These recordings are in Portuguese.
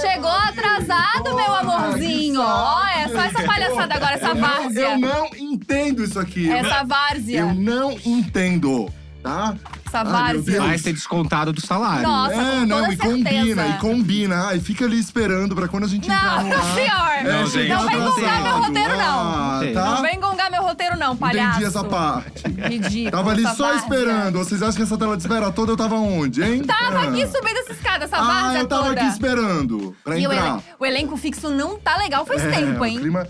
Chegou atrasado, meu amorzinho. Ó, é só essa palhaçada agora, essa várzea. Eu não entendo isso aqui. Essa várzea. Eu não entendo, tá? Várzea. Deus. Vai ser descontado do salário. Nossa, é, com não, toda e certeza. combina, e combina. Ai, fica ali esperando pra quando a gente entrar Não, no ar. senhor. É, Não, gente, chegar não vem gongar meu roteiro, não. Ah, Não tá? Não vem gongar meu roteiro, não, palhaço. Entendi essa parte. Ridículo. Tava ali só várzea. esperando. Vocês acham que essa tela de espera toda eu tava onde, hein? Tava Ah. aqui subindo essa escada, essa Ah, várzea eu tava toda. aqui esperando pra E o, entrar. elen- o elenco fixo não tá legal faz É, tempo, O hein? clima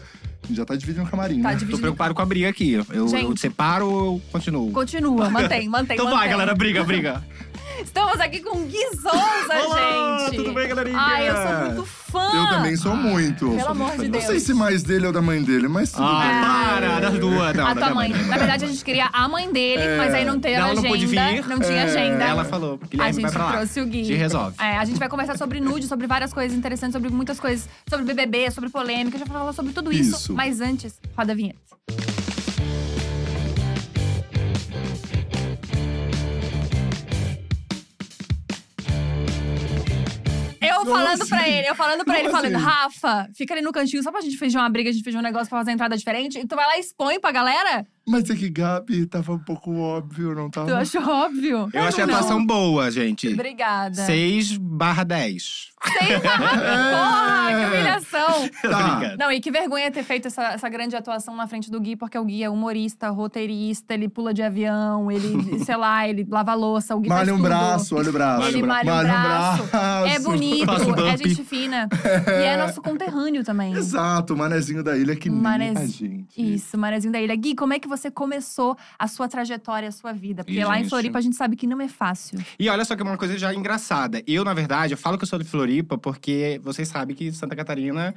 já tá dividindo o camarim, Tá né? Tô dividindo. preocupado com a briga aqui. Eu, eu Gente. separo ou eu continuo? Continua, mantém, mantém, Então mantém. vai, galera, briga, briga. Estamos aqui com o Gui Souza, Olá, gente. tudo bem, galerinha? Ai, eu sou muito fã. Eu também sou muito. Pelo amor de Não Deus. sei se mais dele ou da mãe dele, mas tudo Ah, bem. para, das duas. Não, a da tua minha mãe. Na verdade, a gente queria a mãe dele, É. mas aí não teve Ela não agenda. pôde vir. Não tinha É. agenda. Ela falou, A Guilherme gente vai pra lá. trouxe o Gui. Te resolve. É, a gente vai conversar sobre nude, sobre várias coisas interessantes, sobre muitas coisas, sobre BBB, sobre polêmica, a gente vai falar sobre tudo isso. Isso. Mas antes, roda a vinheta. Falando assim? pra ele, eu falando pra ele, falando, assim? Rafa, fica ali no cantinho só pra gente fingir uma briga, a gente fingir um negócio pra fazer entrada diferente. E tu vai lá e expõe pra galera? Mas é que Gabi tava um pouco óbvio, não tava? Tu achou óbvio? Eu achei a Não. atuação boa, gente. Obrigada. 6 barra 10. Sei Porra, que humilhação. Tá. Não, e que vergonha ter feito essa, essa grande atuação na frente do Gui, porque o Gui é humorista, roteirista, ele pula de avião, ele, sei lá, ele lava a louça, o Gui Malha faz um tudo. braço, olha o braço. Ele malha um braço. É braço. bonito, Faço é gente fina. E é nosso conterrâneo também. Exato, o manezinho da ilha que nem Manez- a gente. Isso, Manezinho da Ilha. Gui, como é que você começou a sua trajetória, a sua vida? Porque lá em. Floripa a gente sabe que não é fácil. E olha só que é uma coisa já engraçada. Eu, na verdade, eu falo que eu sou de Floripa porque vocês sabem que Santa Catarina.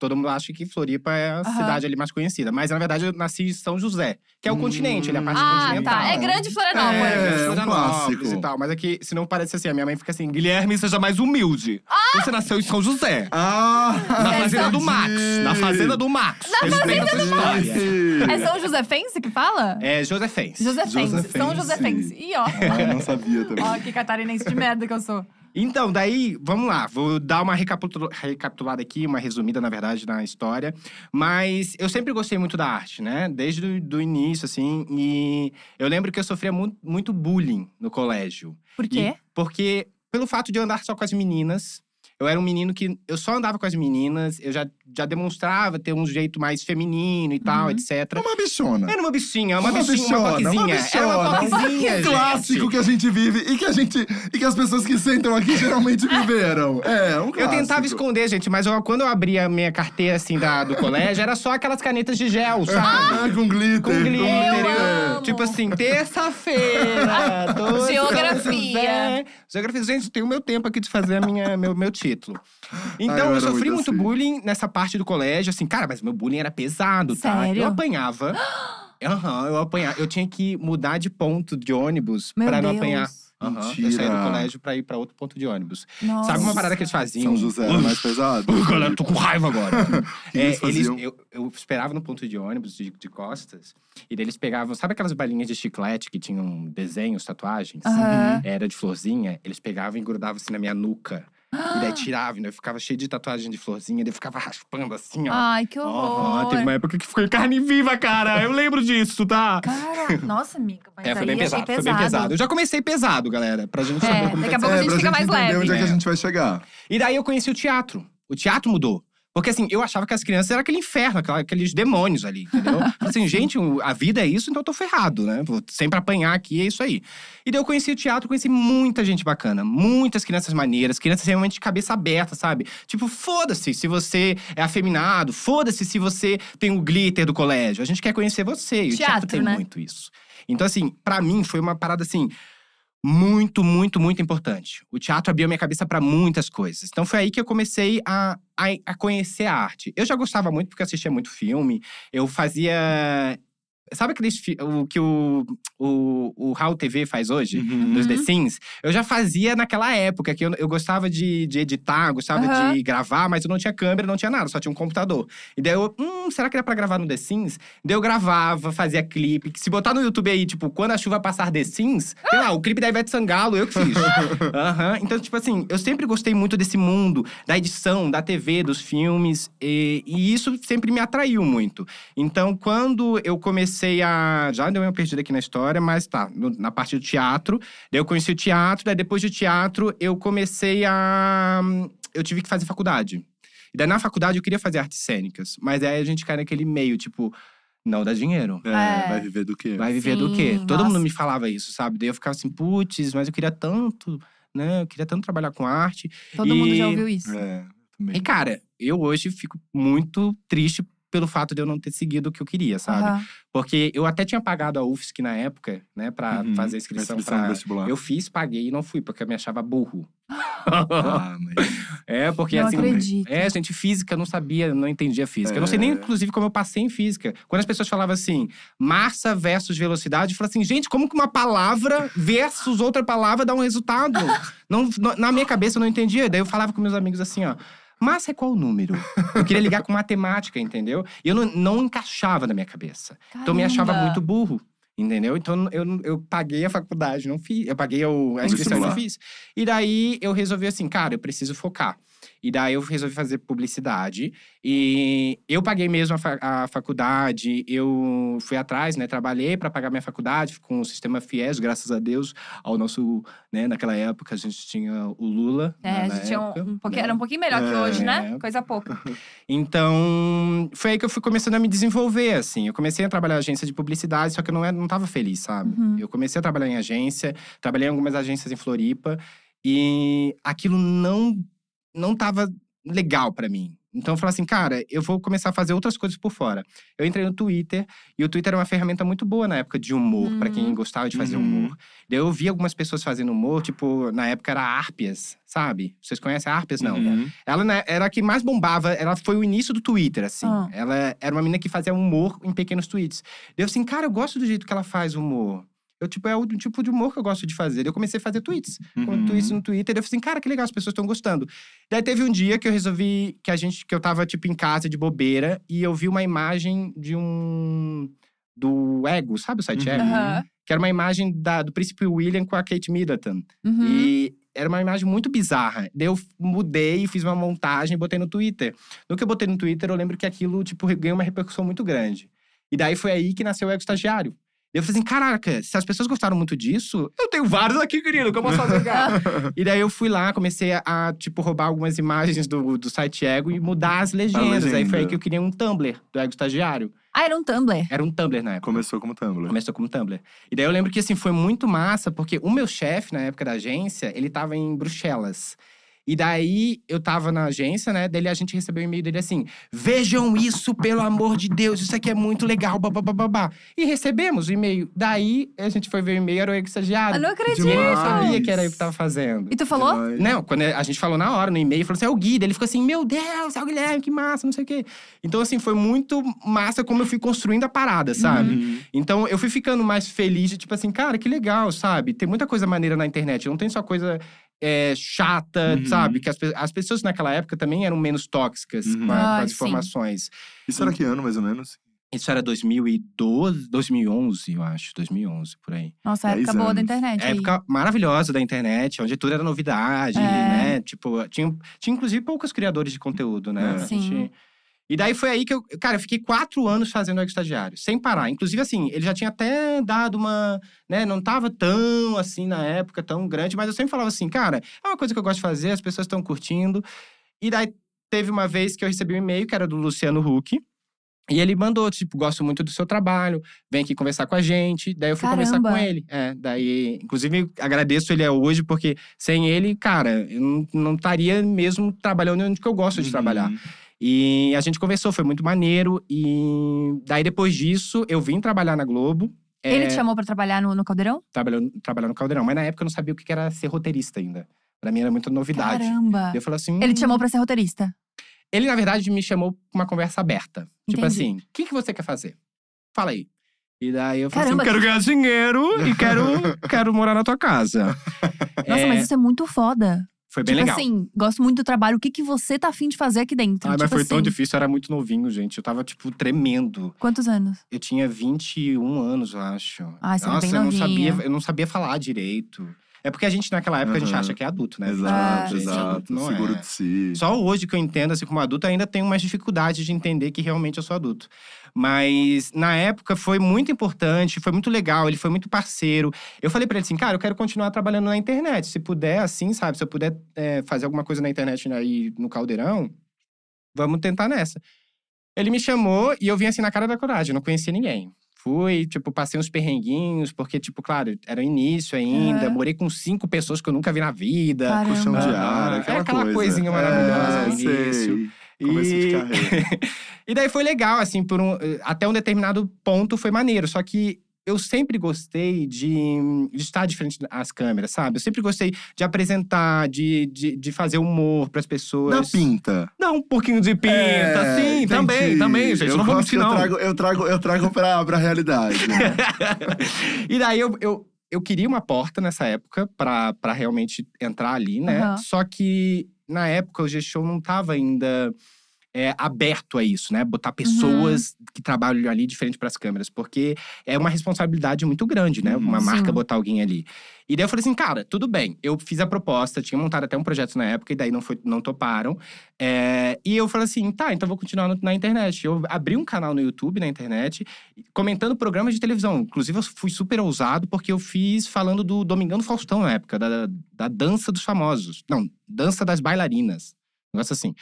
Todo mundo acha que Floripa é a Aham. cidade ali mais conhecida. Mas, na verdade, eu nasci em São José, que é o Hum. continente, ele é a parte Ah, continental. tá. É grande Florianópolis. É, é um clássico. e tal. Mas é que, se não parece assim, a minha mãe fica assim, Guilherme, seja mais humilde. Você nasceu em São José. Ah! Na É fazenda do Max. Na fazenda do Max. Na Respeita essa história. É São Josefense que fala? É Josefense. Josefense. São Josefense. Josefense. Ih, ó. Ah, não sabia também. Ó, que catarinense de merda que eu sou. Então, daí, vamos lá. Vou dar uma recapitu- recapitulada aqui, uma resumida, na verdade, na história. Mas eu sempre gostei muito da arte, né? Desde o do início, assim. E eu lembro que eu sofria muito, muito bullying no colégio. Por quê? E- porque, pelo fato de eu andar só com as meninas, eu era um menino que eu só andava com as meninas, eu já, já demonstrava ter um jeito mais feminino e tal, Uhum. etc. É uma bichona. Era uma bichinha, uma, Uma bichinha, uma bichona, uma coquezinha. Era uma bichona. coquezinha, Um gente. clássico que a gente vive e que a gente e que as pessoas que sentam aqui geralmente viveram. É, um clássico. Eu tentava esconder, gente, mas eu- quando eu abria a minha carteira, assim, da, do colégio, era só aquelas canetas de gel, sabe? Ah, com glitter. Com glitter. Eu eu- amo. Tipo assim, terça-feira. Geografia. Geografia. Gente, tem o meu tempo aqui de fazer a minha, meu, meu título. Então, eu eu, sofri muito muito assim. bullying nessa parte do colégio, assim, cara, mas meu bullying era pesado, tá? Sério? Eu apanhava. Aham, eu apanhava. Eu tinha que mudar de ponto de ônibus Meu pra não Deus. apanhar. Aham, Eu saí do colégio pra ir pra outro ponto de ônibus. Nossa. Sabe uma parada que eles faziam? São José era mais pesado. Uh, galera, tô com raiva agora. que É, eles eles, faziam? eu, eu esperava no ponto de ônibus de, de costas, e daí eles pegavam, sabe aquelas balinhas de chiclete que tinham desenhos, tatuagens? Aham. Era de florzinha, eles pegavam e grudavam assim na minha nuca. E daí tiravam, e eu ficava cheio de tatuagem de florzinha, daí eu ficava raspando assim, ó. Ai, que horror. teve uma época que ficou em carne viva, cara. Eu lembro disso, tá? Cara, nossa, amiga, mas É, foi aí bem achei pesado, foi bem pesado. Eu já comecei pesado, galera, pra gente É, saber como daqui a pouco a é, gente fica mais leve. onde é que a É. gente vai chegar. E daí eu conheci o teatro. O teatro mudou. Porque assim, eu achava que as crianças eram aquele inferno, aqueles demônios ali, entendeu? Falei assim, gente, a vida é isso, então eu tô ferrado, né? Vou sempre apanhar aqui, é isso aí. E daí eu conheci o teatro, conheci muita gente bacana, muitas crianças maneiras, crianças realmente de cabeça aberta, sabe? Tipo, foda-se se você é afeminado, foda-se se você tem o glitter do colégio. A gente quer conhecer você. E o Teatro, teatro tem né? muito isso. Então, assim, pra mim foi uma parada assim muito, muito, muito importante. O teatro abriu minha cabeça para muitas coisas. Então foi aí que eu comecei a, a, a conhecer a arte. Eu já gostava muito porque assistia muito filme. Eu fazia Sabe aqueles o que o, o, o How TV faz hoje? Uhum. Dos The Sims? Eu já fazia naquela época, que eu, eu gostava de, de editar, gostava Aham. de gravar, mas eu não tinha câmera, não tinha nada, só tinha um computador. E daí eu, hum, será que era pra gravar no The Sims? Daí eu gravava, fazia clipe. Se botar no YouTube aí, tipo, quando a chuva passar The Sims, sei lá, o clipe da Ivete Sangalo, eu que fiz. Aham. Então, tipo assim, eu sempre gostei muito desse mundo, da edição, da TV, dos filmes. E, e isso sempre me atraiu muito. Então, quando eu comecei a. Já deu uma perdida aqui na história, mas tá, no- na parte do teatro. Daí eu conheci o teatro, daí depois do teatro eu comecei a. Eu tive que fazer faculdade. E daí na faculdade eu queria fazer artes cênicas, mas aí a gente cai naquele meio, tipo, não dá dinheiro. É, É. vai viver do quê? Vai viver do quê? Sim, Todo nossa. mundo me falava isso, sabe? Daí eu ficava assim, putz, mas eu queria tanto, né? Eu queria tanto trabalhar com arte. Todo mundo já E- ouviu isso. É, também. E, cara, eu hoje fico muito triste pelo fato de eu não ter seguido o que eu queria, sabe? Aham. Porque eu até tinha pagado a UFSC na época, né, pra Uhum. fazer a inscrição Inscrição no pra. vestibular. Eu fiz, paguei e não fui, porque eu me achava burro. Ah, mas… é, porque Não assim. acredito. É, gente, física, eu não sabia, não entendia física. Eu não sei nem, É. inclusive, como eu passei em física. Quando as pessoas falavam assim, massa versus velocidade, eu falava assim, gente, como que uma palavra versus outra palavra dá um resultado? não- na minha cabeça eu não entendia. Daí eu falava com meus amigos assim, ó. Massa é qual número? Eu queria ligar com matemática, entendeu? E eu não, não encaixava na minha cabeça. Então eu me achava Caramba. muito burro. Entendeu? Então eu, eu paguei a faculdade, não fiz. Eu paguei o- a inscrição e não fiz. E daí eu resolvi assim, cara, eu preciso focar. E daí eu resolvi fazer publicidade. E eu paguei mesmo a, fa- a faculdade, eu fui atrás, né? Trabalhei para pagar minha faculdade com o sistema FIES, graças a Deus, ao nosso, né? Naquela época a gente tinha o Lula. É, né, a gente tinha um, um pouquinho, né? era um pouquinho melhor que É. hoje, né? Coisa pouca. Então, foi aí que eu fui começando a me desenvolver, assim. Eu comecei a trabalhar em agência de publicidade, só que eu não, era, não tava feliz, sabe? Uhum. Eu comecei a trabalhar em agência, trabalhei em algumas agências em Floripa. E aquilo não, não tava legal pra mim. Então eu falei assim, cara, eu vou começar a fazer outras coisas por fora. Eu entrei no Twitter, e o Twitter era uma ferramenta muito boa na época de humor, pra quem Uhum. gostava de fazer Uhum. humor. Daí eu vi algumas pessoas fazendo humor, tipo, na época era a Arpias, sabe? Vocês conhecem a Arpias? Não. Uhum. Ela né, era a que mais bombava, ela foi o início do Twitter, assim. Ah. Ela era uma menina que fazia humor em pequenos tweets. Daí eu assim, cara, eu gosto do jeito que ela faz humor. Eu, tipo, é o tipo de humor que eu gosto de fazer. Eu comecei a fazer tweets. Com Uhum. tweets no Twitter. Eu falei assim, cara, que legal, as pessoas estão gostando. Daí teve um dia que eu resolvi que a gente, que eu tava, tipo, em casa de bobeira, e eu vi uma imagem de um. do Ego, sabe o site Uhum. Ego? Aham. Que era uma imagem da, do príncipe William com a Kate Middleton. Uhum. E era uma imagem muito bizarra. Daí eu mudei, fiz uma montagem e botei no Twitter. No que eu botei no Twitter, eu lembro que aquilo, tipo, ganhou uma repercussão muito grande. E daí foi aí que nasceu o Ego Estagiário. Eu falei assim, caraca, se as pessoas gostaram muito disso, eu tenho vários aqui, querido, que eu posso fazer, e daí eu fui lá, comecei a, a, tipo, roubar algumas imagens do, do site Ego e mudar as legendas. Aí foi legenda. aí que eu criei um Tumblr do Ego Estagiário. Ah, era um Tumblr. Era um Tumblr na época. Começou como Tumblr. Começou como Tumblr. E daí eu lembro que, assim, foi muito massa, porque o meu chefe, na época da agência, ele tava em Bruxelas. E daí, eu tava na agência, né? Dele a gente recebeu um e-mail dele assim: Vejam isso, pelo amor de Deus, isso aqui é muito legal, babá. E recebemos o e-mail. Daí, a gente foi ver o e-mail, era o Eu estagiário. não acredito. E ele não Demais. sabia que era eu que tava fazendo. E tu falou? Demais. Não, quando a gente falou na hora, no e-mail, falou assim: é o Guida. Ele ficou assim: Meu Deus, é o Guilherme, que massa, não sei o quê. Então, assim, foi muito massa como eu fui construindo a parada, sabe? Uhum. Então, eu fui ficando mais feliz de, tipo assim, cara, que legal, sabe? Tem muita coisa maneira na internet. Não tem só coisa é, chata, Uhum. sabe? Que as, as pessoas naquela época também eram menos tóxicas Uhum. com, a- com Ah, as sim. informações. Isso era que ano, mais ou menos? Isso era 2012, 2011, eu acho. 2011, por aí. Nossa, a época boa da anos. internet. aí. Época maravilhosa da internet, onde tudo era novidade, É. né? Tipo, tinha, tinha inclusive poucos criadores de conteúdo, né? É. A Sim. gente- E daí foi aí que eu, cara, eu fiquei quatro anos fazendo o estagiário, sem parar. Inclusive, assim, ele já tinha até dado uma, né, não tava tão assim na época, tão grande, mas eu sempre falava assim, cara, é uma coisa que eu gosto de fazer, as pessoas estão curtindo. E daí teve uma vez que eu recebi um e-mail, que era do Luciano Huck. E ele mandou, tipo, gosto muito do seu trabalho, vem aqui conversar com a gente. Daí eu fui conversar Caramba. com ele. É, daí, inclusive, agradeço ele hoje, porque sem ele, cara, eu não- não estaria mesmo trabalhando onde que eu gosto de Uhum. trabalhar. E a gente conversou, foi muito maneiro. E daí, depois disso, eu vim trabalhar na Globo. Ele é, te chamou pra trabalhar no, no Caldeirão? trabalhando, trabalhar no Caldeirão. Mas na época eu não sabia o que era ser roteirista ainda. Pra mim era muita novidade. Caramba. Eu falei assim. Ele te "Hum, chamou pra ser roteirista. ele, na verdade, me chamou pra uma conversa aberta. Tipo Entendi. assim, o que, que você quer fazer? Fala aí. E daí eu falei Caramba, assim, quero ganhar dinheiro e quero, quero morar na tua casa. Nossa, É, mas isso é muito foda. Foi bem tipo legal. assim, gosto muito do trabalho. O que, que você tá afim de fazer aqui dentro? Mas tipo foi tão assim, difícil, eu era muito novinho, gente. Eu tava, tipo, tremendo. Quantos anos? Eu tinha 21 anos, eu acho. Ah, você Nossa, bem eu não sabia, eu não sabia falar direito. É porque a gente, naquela época, a gente Aham. acha que é adulto, né? Exato, exato. Não Seguro é. de si. Só hoje que eu entendo, assim, como adulto, ainda tenho mais dificuldade de entender que realmente eu sou adulto. Mas na época foi muito importante, foi muito legal, ele foi muito parceiro. Eu falei pra ele assim, cara, eu quero continuar trabalhando na internet. Se puder, assim, sabe? Se eu puder é, fazer alguma coisa na internet aí no Caldeirão, vamos tentar nessa. Ele me chamou e eu vim assim na cara da coragem, eu não conhecia ninguém. Fui, tipo, passei uns perrenguinhos, porque, tipo, claro, era o início ainda. Aham. Morei com cinco pessoas que eu nunca vi na vida. Caramba. Colchão de ar, é aquela, aquela coisa. coisinha maravilhosa é, no início. sei. Começo de E- carreira. e daí foi legal, assim, por um, até um determinado ponto foi maneiro. Só que eu sempre gostei de, de estar de frente às câmeras, sabe? Eu sempre gostei de apresentar, de, de, de fazer humor pras pessoas. Da pinta. Dá um pouquinho de pinta, É, sim, entendi. também, também, gente. Eu não vou mentir, não. Eu trago, eu trago, eu trago pra, pra realidade. né? e daí eu, eu, eu queria uma porta nessa época pra, pra realmente entrar ali, né? Aham. Só que na época o G-Show não tava ainda é, aberto a isso, né? Botar pessoas que trabalham ali de frente pras câmeras, porque é uma responsabilidade muito grande, né? Uhum. Uma marca Sim. botar alguém ali. E daí eu falei assim, cara, tudo bem. Eu fiz a proposta, tinha montado até um projeto na época, e daí não, foi, não toparam. É, e eu falei assim, tá, então vou continuar no- na internet. Eu abri um canal no YouTube, na internet, comentando programas de televisão. Inclusive, eu fui super ousado, porque eu fiz falando do Domingão do Faustão na época, da, da dança dos famosos. Não, dança das bailarinas. Um negócio assim.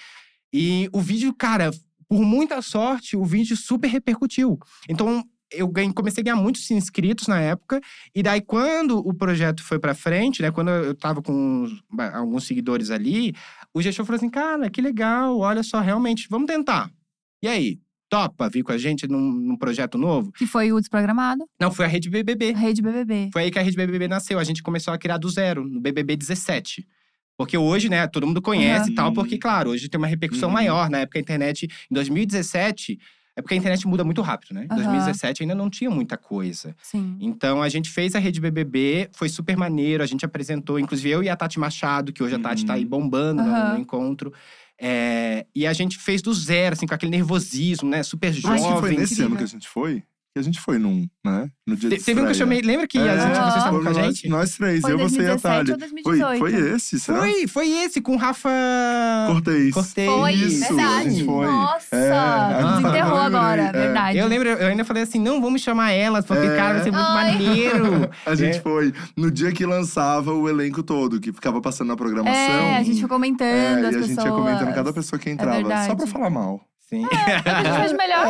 E o vídeo, cara, por muita sorte, o vídeo super repercutiu. Então, eu ganhei- comecei a ganhar muitos inscritos na época. E daí, quando o projeto foi pra frente, né? Quando eu tava com alguns seguidores ali, o gestor falou assim: cara, que legal, olha só, realmente, vamos tentar. E aí? Topa vir com a gente num, num projeto novo? Que foi o desprogramado. Não, foi a Rede BBB. Rede BBB. Foi aí que a Rede BBB nasceu. A gente começou a criar do zero, no BBB 17. Porque hoje, né, todo mundo conhece e tal, porque, claro, hoje tem uma repercussão Uhum. maior. Na época, a internet, em 2017, é porque a internet muda muito rápido, né? Em Aham. 2017 ainda não tinha muita coisa. Sim. Então, a gente fez a Rede BBB, foi super maneiro, a gente apresentou, inclusive eu e a Tati Machado, que hoje a Tati tá aí bombando no- Aham. no encontro. É, e a gente fez do zero, assim, com aquele nervosismo, né? Super jovem. que foi nesse ano que a gente foi. Que a gente foi num, né? No dia Te- de Teve um que eu chamei. Lembra que a É, gente, vocês estavam com a gente? Nós, nós três, Foi eu, você e a 2017 Thalia. ou Foi, 2018? foi esse, será? Foi, foi esse, com o Rafa. Cortez. Cortez. Foi, Isso, verdade. a gente foi. Nossa! É, Desenterrou eu lembrei, agora, é. verdade. Eu lembro, eu ainda falei assim: não, vamos chamar elas, porque, É. cara, vai ser muito Ai. maneiro. A gente É. foi no dia que lançava o elenco todo, que ficava passando na programação. É, a gente foi comentando É, as e a pessoas. gente ia comentando cada pessoa que entrava, só pra falar mal. Sim. É, a gente faz melhor.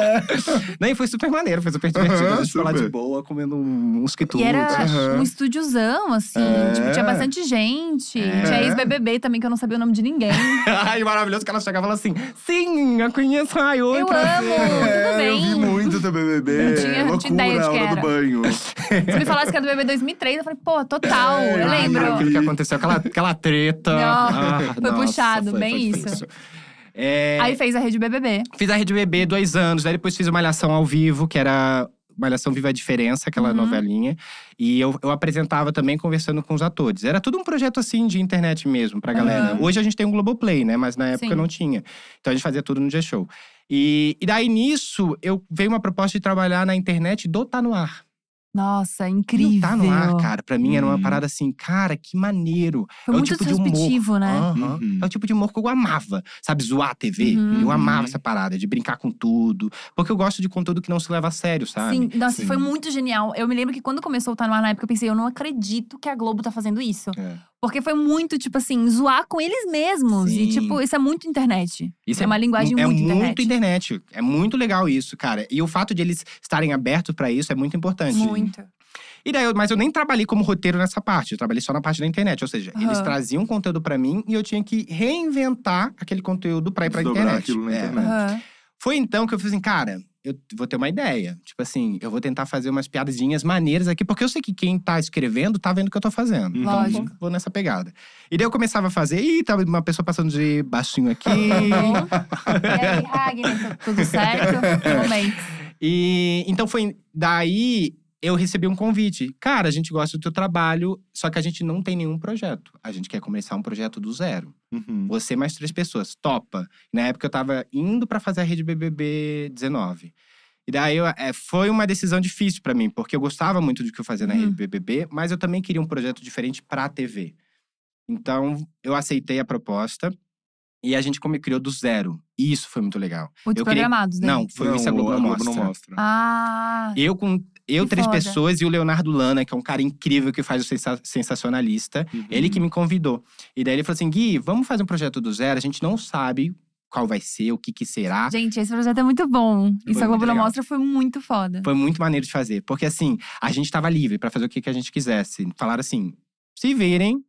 Não, e foi super maneiro, foi super divertido. Aham, a gente foi lá de boa, comendo uns quitutes. E era Aham. um estúdiozão, assim. É. Tipo, tinha bastante gente. É. Tinha ex-BBB também, que eu não sabia o nome de ninguém. Ai, maravilhoso que ela chegava e falava assim: sim, eu conheço a Eu outra. amo, tudo bem. É, Eu vi muito teu BBB. Não tinha- Loucura, tinha ideia de que hora do era. banho. Se me falasse que era do BBB 2003, eu falei, pô, total, É, eu lembro. eu Aquilo que aconteceu, aquela, aquela treta. Não, Ah, foi nossa, puxado, foi- bem foi isso. difícil. É, Aí fez a rede BBB. Fiz a Rede BB dois anos, daí depois fiz uma Malhação ao vivo, que era Malhação Viva a Diferença, aquela Uhum. novelinha. E eu, eu apresentava também conversando com os atores. Era tudo um projeto assim de internet mesmo pra galera. Aham. Hoje a gente tem um Globoplay, né? Mas na época Sim. não tinha. Então a gente fazia tudo no G-Show. E, e daí nisso, eu veio uma proposta de trabalhar na internet do Tá No Ar. Nossa, incrível. o Tá No Ar, cara, pra mim era uma Hum. parada assim, cara, que maneiro. Foi é o muito tipo de humor. disruptivo, né? Aham. Uhum. É o tipo de humor que eu amava. Sabe, zoar a TV. Uhum. Eu amava Uhum. essa parada, de brincar com tudo. Porque eu gosto de conteúdo que não se leva a sério, sabe? Sim, nossa, Sim. foi muito genial. Eu me lembro que quando começou o Tá No Ar na época, eu pensei, eu não acredito que a Globo tá fazendo isso. É. Porque foi muito, tipo assim, zoar com eles mesmos. E, Sim. tipo, isso é muito internet. Isso é uma linguagem é muito muito internet. internet. É muito legal isso, cara. E o fato de eles estarem abertos pra isso é muito importante. Muito. E daí, eu- mas eu nem trabalhei como roteiro nessa parte. Eu trabalhei só na parte da internet. Ou seja, eles Aham. traziam conteúdo pra mim e eu tinha que reinventar aquele conteúdo pra ir pra Desdobrar internet. aquilo na É. internet. Aham. Foi então que eu falei assim, cara, eu vou ter uma ideia. Tipo assim, eu vou tentar fazer umas piadinhas maneiras aqui, porque eu sei que quem tá escrevendo tá vendo o que eu tô fazendo. Uhum. Então, Lógico. vou, vou nessa pegada. E daí eu começava a fazer, ih, tava uma pessoa passando de baixinho aqui. Tá bom. e aí, Ragnar, tu- tudo certo? Momento. E então foi daí eu recebi um convite. Cara, a gente gosta do teu trabalho, só que a gente não tem nenhum projeto. A gente quer começar um projeto do zero. Uhum. Você mais três pessoas, topa. Na época eu tava indo pra fazer a rede BBB 19. E daí eu- é, foi uma decisão difícil pra mim, porque eu gostava muito do que eu fazia na Uhum. rede BBB, mas eu também queria um projeto diferente pra TV. Então eu aceitei a proposta e a gente come- criou do zero. E isso foi muito legal. Eu queria- programados, né? Não, foi não, isso a Globo, a não, Globo mostra. não mostra. Ah, Eu com eu Que três foda. pessoas e o Leonardo Lana, que é um cara incrível que faz o sensa- sensacionalista. Uhum. Ele que me convidou. E daí ele falou assim: Gui, vamos fazer um projeto do zero. A gente não sabe qual vai ser, o que que será. gente, esse projeto é muito bom. Isso a Globo mostra foi muito foda. Foi muito maneiro de fazer. Porque assim, a gente tava livre pra fazer o que, que a gente quisesse. Falaram assim: se virem,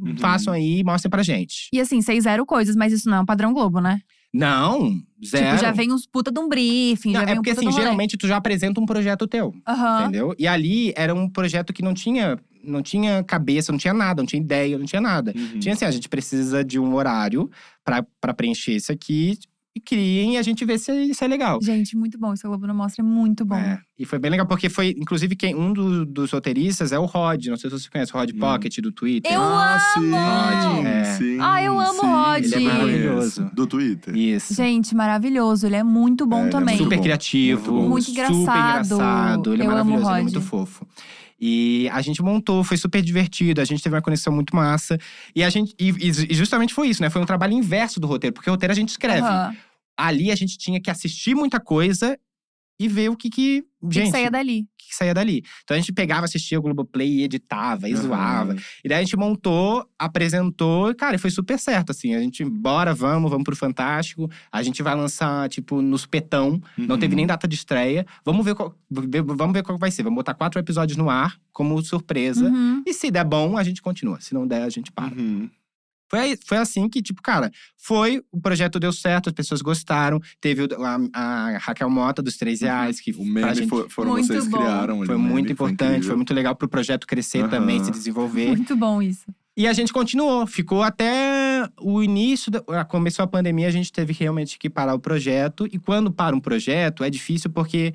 Uhum. façam aí e mostrem pra gente. E assim, vocês zero coisas, mas isso não é um padrão Globo, né? Não, zero. Tipo, já vem uns puta de um briefing, Não, já vem é porque um puta assim, geralmente tu já apresenta um projeto teu. Aham. Entendeu? E ali era um projeto que não tinha, não tinha cabeça, não tinha nada, não tinha ideia, não tinha nada. Uhum. Tinha assim, a gente precisa de um horário pra preencher isso aqui e criem e a gente vê se isso é legal. Gente, muito bom. Isso a Globo não mostra é muito bom. É, e foi bem legal, porque foi, inclusive, quem, um do- dos roteiristas é o Rod. Não sei se você conhece o Rod Hum. Pocket do Twitter. Eu ah, sim, amo! É. sim, Ah, eu amo sim, Rod. Ele é maravilhoso. conheço. Do Twitter. Isso. Gente, maravilhoso. Ele é muito bom É, é também. muito super bom, criativo, muito. Muito super engraçado. engraçado. Ele é Eu amo o maravilhoso, ele é Rod. muito fofo. E a gente montou, foi super divertido, a gente teve uma conexão muito massa. E a gente e, e justamente foi isso, né? Foi um trabalho inverso do roteiro, porque o roteiro a gente escreve. Aham. Ali a gente tinha que assistir muita coisa e ver o que que, O que gente, que saía dali? o que que saía dali. Então a gente pegava, assistia o Globoplay e editava, e Aham. zoava. E daí a gente montou, apresentou, e, cara, e foi super certo, assim. A gente, bora, vamos, vamos pro Fantástico. A gente vai lançar, tipo, nos petão. Não Uhum. teve nem data de estreia. Vamos ver qual, vamos ver qual vai ser. Vamos botar quatro episódios no ar, como surpresa. Uhum. E se der bom, a gente continua. Se não der, a gente para. Uhum. Foi, foi assim que, tipo, cara, foi, o projeto deu certo, as pessoas gostaram. Teve a, a Raquel Mota dos Três Reais, que O pra meme gente foi- foram Muito vocês bom. criaram. ali, foi meme, muito importante, foi, incrível. muito legal pro projeto crescer também, Aham. se desenvolver. Muito bom isso. E a gente continuou, ficou até o início, da, ah, começou a pandemia, a gente teve realmente que parar o projeto. E quando para um projeto, é difícil porque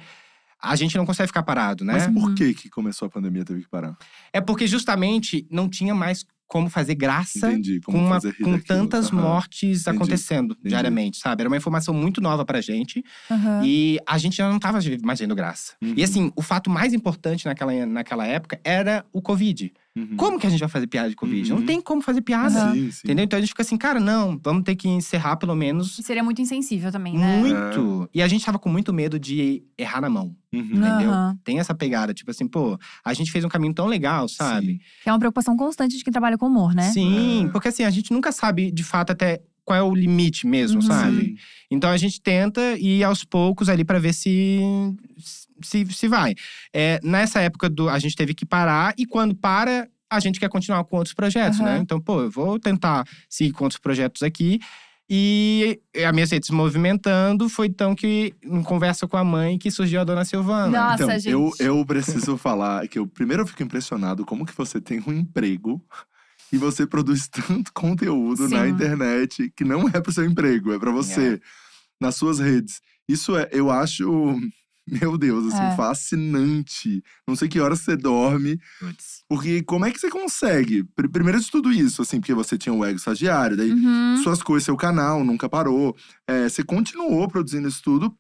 a gente não consegue ficar parado, né? Mas por Uhum. que que começou a pandemia teve que parar? É porque justamente não tinha mais como fazer graça Entendi. Como com, uma- fazer com daquilo. tantas Aham. mortes Entendi. acontecendo Entendi. diariamente, sabe? Era uma informação muito nova pra gente Aham. e a gente já não tava mais vendo graça. Uhum. E assim, o fato mais importante naquela, naquela época era o Covid. Uhum. Como que a gente vai fazer piada de Covid? Uhum. Não tem como fazer piada. Sim, sim. Entendeu? Então a gente fica assim, cara, não, vamos ter que encerrar pelo menos E seria muito insensível também, né? muito. E a gente tava com muito medo de errar na mão. Uhum. entendeu? Tem essa pegada, tipo assim, pô, a gente fez um caminho tão legal, sabe? Sim. Que é uma preocupação constante de quem trabalha com humor, né? Sim, É. porque assim, a gente nunca sabe de fato até qual é o limite mesmo, Uhum. sabe? Sim. Então a gente tenta ir aos poucos ali pra ver se, se se vai. É, nessa época do a gente teve que parar e quando para a gente quer continuar com outros projetos, né? Aham. Então, pô, eu vou tentar seguir com outros projetos aqui. E a minha rede se movimentando foi então que, em conversa com a mãe, que surgiu a dona Silvana. Nossa, então, gente. Eu, eu preciso falar que eu primeiro eu fico impressionado como que você tem um emprego e você produz tanto conteúdo na Sim. internet que não é pro seu emprego, é pra você, nas suas redes. Isso é, eu acho, meu Deus, assim, É. fascinante. Não sei que horas você dorme, Puts. porque como é que você consegue? Pr- Primeiro de tudo isso, assim, porque você tinha o ego estagiário, daí Uhum. suas coisas, seu canal nunca parou. É, você continuou produzindo isso tudo,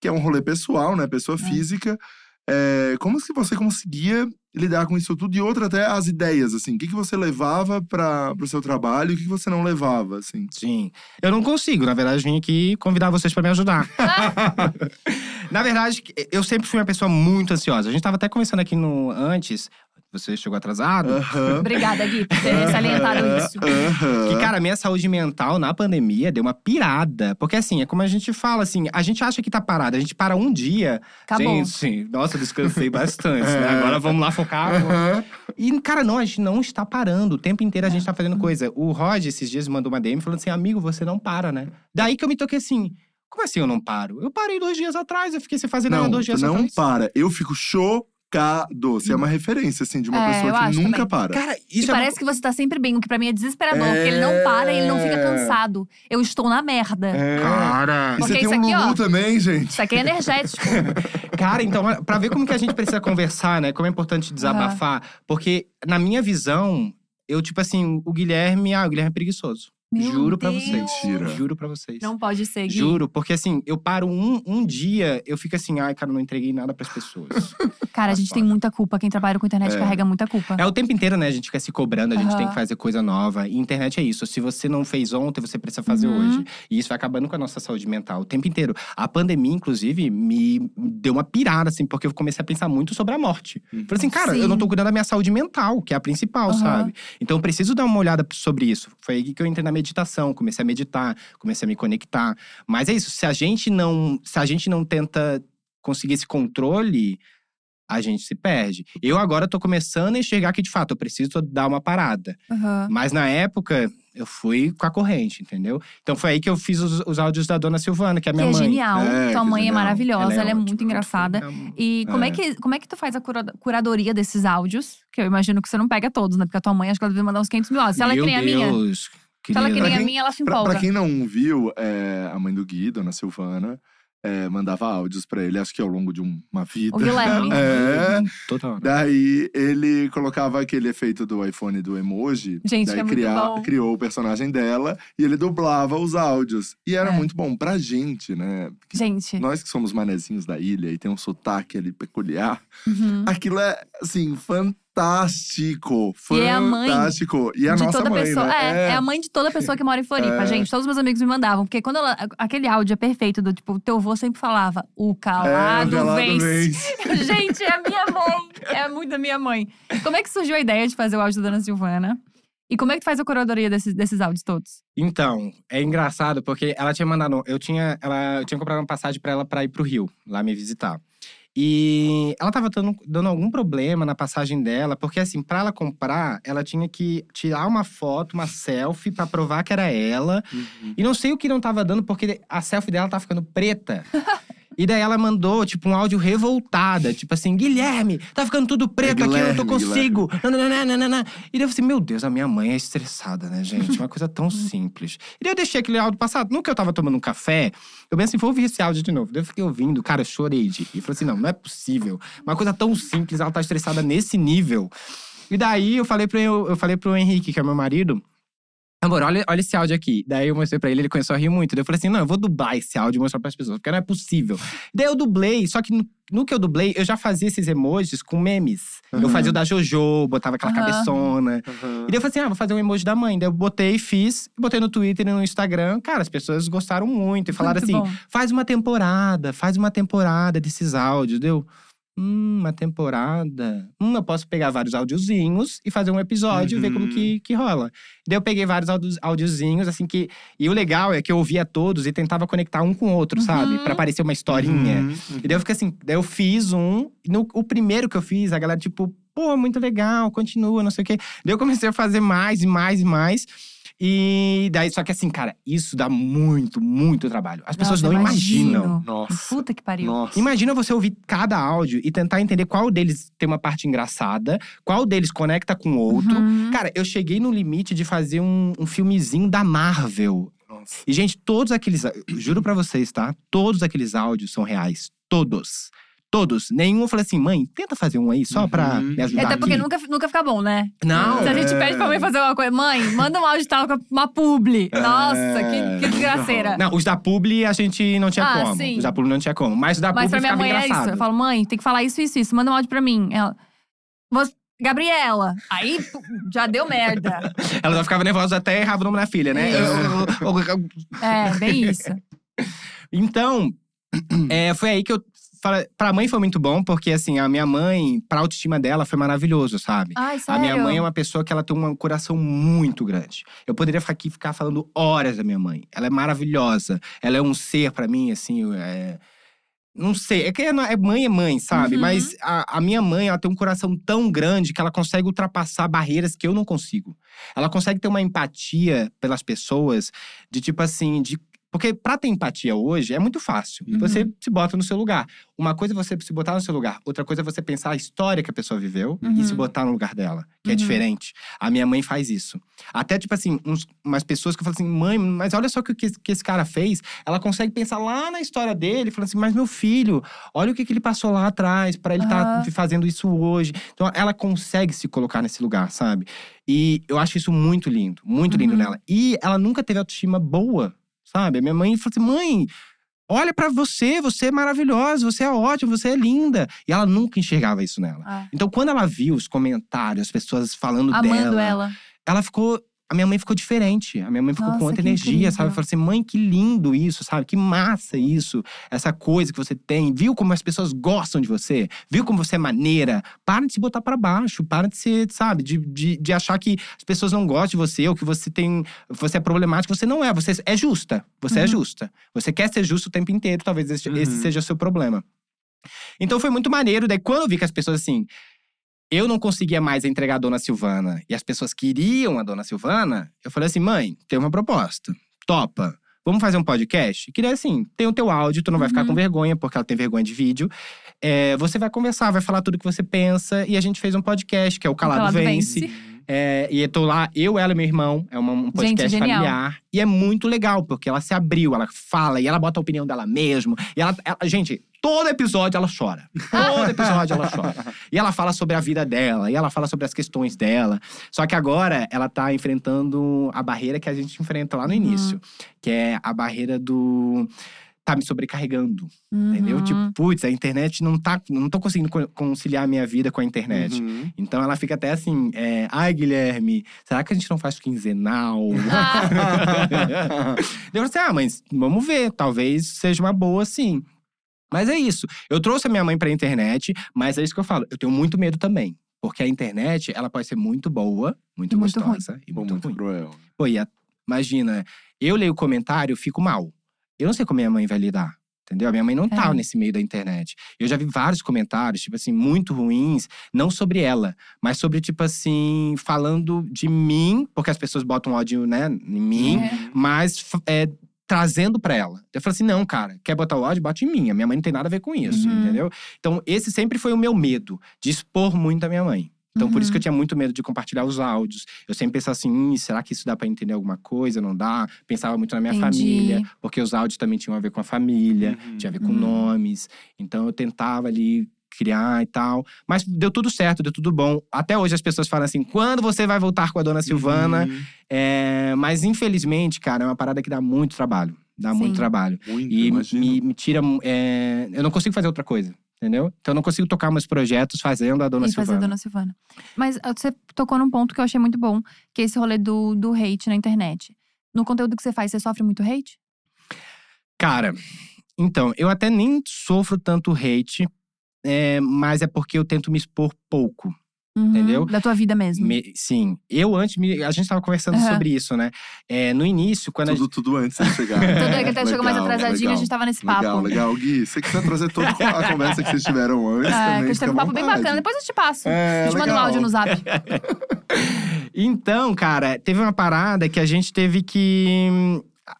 que é um rolê pessoal, né? Pessoa física. É, como que você conseguia lidar com isso tudo? E outra, até as ideias, assim. O que, que você levava para o seu trabalho e o que, que você não levava, assim? Sim. Eu não consigo, na verdade, vim aqui convidar vocês pra me ajudar. na verdade, eu sempre fui uma pessoa muito ansiosa. A gente tava até conversando aqui no antes. Você chegou atrasado. Aham. Obrigada, Gui, por ter salientado isso. Aham. Que, cara, a minha saúde mental na pandemia deu uma pirada. Porque, assim, é como a gente fala, assim, a gente acha que tá parado, a gente para um dia. Acabou. Gente, sim, nossa, eu descansei bastante, né? É. Agora vamos lá focar. E, cara, não, a gente não está parando. O tempo inteiro a gente tá fazendo coisa. O Rod, esses dias, mandou uma DM falando assim: amigo, você não para, né? Daí que eu me toquei assim. Como assim eu não paro? Eu parei dois dias atrás, eu fiquei sem fazer nada Não, dois dias não atrás. para. Eu fico chocado. Você é uma referência, assim, de uma É, eu pessoa que acho nunca também. para. Cara, E isso é uma parece que você tá sempre bem, o que pra mim é desesperador. Porque ele não É. para e ele não fica cansado. Eu estou na merda. É. Cara, E você tem isso um aqui, Lulu ó. também, gente. Isso aqui é energético. cara, então, pra ver como que a gente precisa conversar, né? Como é importante desabafar. Porque, na minha visão, eu, tipo assim, o Guilherme, ah, o Guilherme é preguiçoso. Meu Juro pra Deus. vocês. Mentira. Juro pra vocês. Não pode ser, Gui. Juro, porque assim, eu paro um, um dia, eu fico assim, ai, cara, não entreguei nada pras pessoas. Cara, a Tá gente tem muita culpa. Quem trabalha com internet É. carrega muita culpa. É o tempo inteiro, né? A gente fica se cobrando, a gente Aham. tem que fazer coisa nova. E internet é isso. Se você não fez ontem, você precisa fazer Uhum. hoje. E isso vai acabando com a nossa saúde mental o tempo inteiro. A pandemia, inclusive, me deu uma pirada, assim, porque eu comecei a pensar muito sobre a morte. Falei assim, cara, eu não tô Sim. cuidando da minha saúde mental, que é a principal, sabe? Então eu preciso dar uma olhada sobre isso. Foi aí que eu entrei na meditação, comecei a meditar, comecei a me conectar. Mas é isso, se a gente não, se a gente não tenta conseguir esse controle, a gente se perde. Eu agora tô começando a enxergar que de fato eu preciso dar uma parada. Aham. Mas na época eu fui com a corrente, entendeu? Então foi aí que eu fiz os, os áudios da dona Silvana, que é a Que minha é mãe. genial. É, Tua mãe é maravilhosa, ela é, ótima, muito engraçada. fofa. E como é. É. que, como é que tu faz a cura- curadoria desses áudios? Que eu imagino que você não pega todos, né? Porque a tua mãe, acho que ela deve mandar uns 500 mil. Se ela é que Meu nem a minha. Ela é que nem a quem- minha, ela se Pra, empolga. pra quem não viu, é, a mãe do Gui, dona Silvana, é, mandava áudios pra ele, acho que ao longo de um- uma vida. O Guilherme. É. Toda hora. Daí ele colocava aquele efeito do iPhone do emoji. Gente, daí é muito cria- bom. criou o personagem dela e ele dublava os áudios. E era É. muito bom pra gente, né? Porque Gente. Nós que somos manezinhos da ilha e tem um sotaque ali peculiar, uhum. aquilo é, assim, fantástico. E é a mãe Fantástico. E a de nossa toda mãe, pessoa. né? É, é a mãe de toda pessoa que mora em Floripa, É. gente. Todos os meus amigos me mandavam. Porque quando ela. Aquele áudio é perfeito do tipo, teu avô sempre falava: o É, calado, o calado vence. vence. gente, é a minha mãe. É muito a minha mãe. Como é que surgiu a ideia de fazer o áudio da Dona Silvana? E como é que tu faz a curadoria desses, desses áudios todos? Então, é engraçado porque ela tinha mandado. Eu tinha, ela, eu tinha comprado uma passagem pra ela pra ir pro Rio, lá me visitar. E ela tava dando, dando algum problema na passagem dela, porque assim, pra ela comprar, ela tinha que tirar uma foto, uma selfie, pra provar que era ela. Uhum. E não sei o que não tava dando, porque a selfie dela tava ficando preta. E daí ela mandou, tipo, um áudio revoltada. Tipo assim, Guilherme, tá ficando tudo preto aqui, eu não tô consigo. Nananana. E daí eu falei assim, meu Deus, a minha mãe é estressada, né, gente? Uma coisa tão simples. E daí eu deixei aquele áudio passado. No que eu tava tomando um café, eu pensei vou ouvir esse áudio de novo. Daí eu fiquei ouvindo, cara, eu chorei de rir. E falei assim, não, não é possível. Uma coisa tão simples, ela tá estressada nesse nível. E daí eu falei pro, eu, eu falei pro Henrique, que é meu marido, Amor, olha, olha esse áudio aqui. Daí eu mostrei pra ele, ele começou a rir muito. Daí eu falei assim: não, eu vou dublar esse áudio e mostrar pras pessoas, porque não é possível. Daí eu dublei, só que no, no que eu dublei, eu já fazia esses emojis com memes. Eu Uhum. fazia o da Jojo, botava aquela Aham. cabeçona. Uhum. E daí eu falei assim: ah, vou fazer um emoji da mãe. Daí eu botei, fiz, botei no Twitter e no Instagram. Cara, as pessoas gostaram muito e falaram Muito assim: bom. faz uma temporada, faz uma temporada desses áudios. Deu. Hum, uma temporada. Hum, eu posso pegar vários áudiozinhos e fazer um episódio e ver como Uhum. que, que rola. Daí eu peguei vários áudiozinhos, assim que. E o legal é que eu ouvia todos e tentava conectar um com o outro, sabe? Uhum. Pra parecer uma historinha. Uhum. E daí eu fiquei assim, daí eu fiz um. No, o primeiro que eu fiz, a galera, tipo, pô, muito legal, continua, não sei o quê. Daí eu comecei a fazer mais e mais e mais. E daí, só que assim, cara, isso dá muito, muito trabalho. As pessoas Nossa, não imagino. imaginam. Nossa. Puta que pariu. Nossa. Imagina você ouvir cada áudio e tentar entender qual deles tem uma parte engraçada, qual deles conecta com o outro. Uhum. Cara, eu cheguei no limite de fazer um, um filmezinho da Marvel. Nossa. E, gente, todos aqueles. Juro pra vocês, tá? Todos aqueles áudios são reais. Todos. Todos. Nenhum eu falei assim, mãe, tenta fazer um aí só pra Uhum. me ajudar. Até porque aqui." nunca, nunca fica bom, né? Não. Se a gente É. pede pra mãe fazer uma coisa, mãe, manda um áudio tal com uma publi. Nossa, É, que, que desgraceira. Não, os da Publi a gente não tinha Ah, como. sim. Os da Publi não tinha como. Mas os da Mas Publi pra minha mãe é engraçado. isso. Eu falo, mãe, tem que falar isso, isso, isso. Manda um áudio pra mim. Ela. "Você- Gabriela. Aí já deu merda. Ela já ficava nervosa até errava o nome da filha, né? É, bem isso. Então, é, foi aí que eu. Falei- Pra mãe foi muito bom, porque assim, a minha mãe, pra autoestima dela, foi maravilhoso, sabe? Ai, A sério. minha mãe é uma pessoa que ela tem um coração muito grande. Eu poderia ficar aqui ficar falando horas da minha mãe. Ela é maravilhosa. Ela é um ser pra mim, assim. é- Não sei, é que é, é mãe é mãe, sabe? Uhum. Mas a, a minha mãe, ela tem um coração tão grande que ela consegue ultrapassar barreiras que eu não consigo. Ela consegue ter uma empatia pelas pessoas, de tipo assim, de Porque pra ter empatia hoje é muito fácil. Uhum. Você se bota no seu lugar. Uma coisa é você se botar no seu lugar, outra coisa é você pensar a história que a pessoa viveu e Uhum. se botar no lugar dela, que é Uhum. diferente. A minha mãe faz isso. Até, tipo assim, uns- umas pessoas que falam assim, mãe, mas olha só o que, que, esse cara fez. Ela consegue pensar lá na história dele, falando assim, mas meu filho, olha o que, que ele passou lá atrás pra ele estar Aham. fazendo isso hoje. Então, ela consegue se colocar nesse lugar, sabe? E eu acho isso muito lindo, muito lindo Uhum. nela. E ela nunca teve autoestima boa, sabe? A minha mãe falou assim: mãe, olha pra você, você é maravilhosa, você é ótima, você é linda. E ela nunca enxergava isso nela. Ah, Então, quando ela viu os comentários, as pessoas falando amando dela, ela. ela ficou. A minha mãe ficou diferente. A minha mãe ficou com Nossa, outra que energia, incrível. sabe? Falou assim: mãe, que lindo isso, sabe? Que massa isso. Essa coisa que você tem. Viu como as pessoas gostam de você? Viu como você é maneira? Para de se botar pra baixo. Para de ser, sabe? De, de, de achar que as pessoas não gostam de você ou que você tem. Você é problemático. Você não é. Você é justa. Você é Uhum. justa. Você quer ser justo o tempo inteiro. Talvez esse, Uhum. esse seja o seu problema. Então foi muito maneiro. Daí, quando eu vi que as pessoas assim. Eu não conseguia mais entregar a Dona Silvana e as pessoas queriam a Dona Silvana, eu falei assim: mãe, tem uma proposta. Topa. Vamos fazer um podcast? Que daí, assim, tem o teu áudio, tu não vai ficar Uhum. com vergonha, porque ela tem vergonha de vídeo. É, você vai conversar, vai falar tudo que você pensa. E a gente fez um podcast, que é o Calado, Calado Vence. Vence. É, e eu tô lá, eu, ela e meu irmão. É uma- um podcast genial. familiar. E é muito legal, porque ela se abriu, ela fala e ela bota a opinião dela mesmo. E ela, ela- gente, todo episódio ela chora. Todo episódio ela chora. E ela fala sobre a vida dela, e ela fala sobre as questões dela. Só que agora ela tá enfrentando a barreira que a gente enfrenta lá no Uhum. início, que é a barreira do tá me sobrecarregando, entendeu? Uhum. Tipo, putz, a internet não tá, não tô conseguindo co- conciliar a minha vida com a internet. Uhum. Então ela fica até assim, é, ai Guilherme, será que a gente não faz quinzenal? Ah, Eu falei assim, ah, mas vamos ver, talvez seja uma boa sim. Mas é isso. Eu trouxe a minha mãe pra internet, mas é isso que eu falo. Eu tenho muito medo também. Porque a internet, ela pode ser muito boa, muito, E muito gostosa e Bom, muito, muito ruim. cruel. Pô, e a- imagina, eu leio o comentário, eu fico mal. Eu não sei como minha mãe vai lidar. Entendeu? A minha mãe não tá É. nesse meio da internet. Eu já vi vários comentários, tipo assim, muito ruins, não sobre ela, mas sobre, tipo assim, falando de mim, porque as pessoas botam ódio, né, em mim, É. mas é, trazendo pra ela. Eu falei assim: não, cara, quer botar o ódio? Bote em mim. A minha mãe não tem nada a ver com isso, Uhum. entendeu? Então, esse sempre foi o meu medo, de expor muito a minha mãe. Então, por isso que eu Uhum. tinha muito medo de compartilhar os áudios. Eu sempre pensava assim: "Ih, será que isso dá pra entender alguma coisa? Não dá? Pensava muito na minha Entendi. família, porque os áudios também tinham a ver com a família, Uhum. tinha a ver com Uhum. nomes. Então, eu tentava ali criar e tal. Mas deu tudo certo, deu tudo bom. Até hoje as pessoas falam assim: quando você vai voltar com a dona Silvana? Uhum. É, mas infelizmente, cara, é uma parada que dá muito trabalho. Dá Sim. muito trabalho. Muito, E me, me tira. é, eu não consigo fazer outra coisa, entendeu? Então eu não consigo tocar meus projetos fazendo a Dona e fazer a Silvana. Dona Silvana. Mas você tocou num ponto que eu achei muito bom, que é esse rolê do, do hate na internet. No conteúdo que você faz, você sofre muito hate? Cara, então, eu até nem sofro tanto hate, é, mas é porque eu tento me expor pouco. Uhum, Entendeu? Da tua vida mesmo. Me- sim, eu antes. me- a gente tava conversando Aham. sobre isso, né? É, no início, quando a Tudo, tudo antes de chegar. Tudo é que até chegou mais Legal, atrasadinho, a legal. gente tava nesse papo. Legal, legal. Gui, você quiser trazer toda a conversa que vocês tiveram antes É, também, que a gente teve um papo bem bacana. Depois eu te passo. É, a gente manda um legal. áudio no zap. Então, cara, teve uma parada que a gente teve que.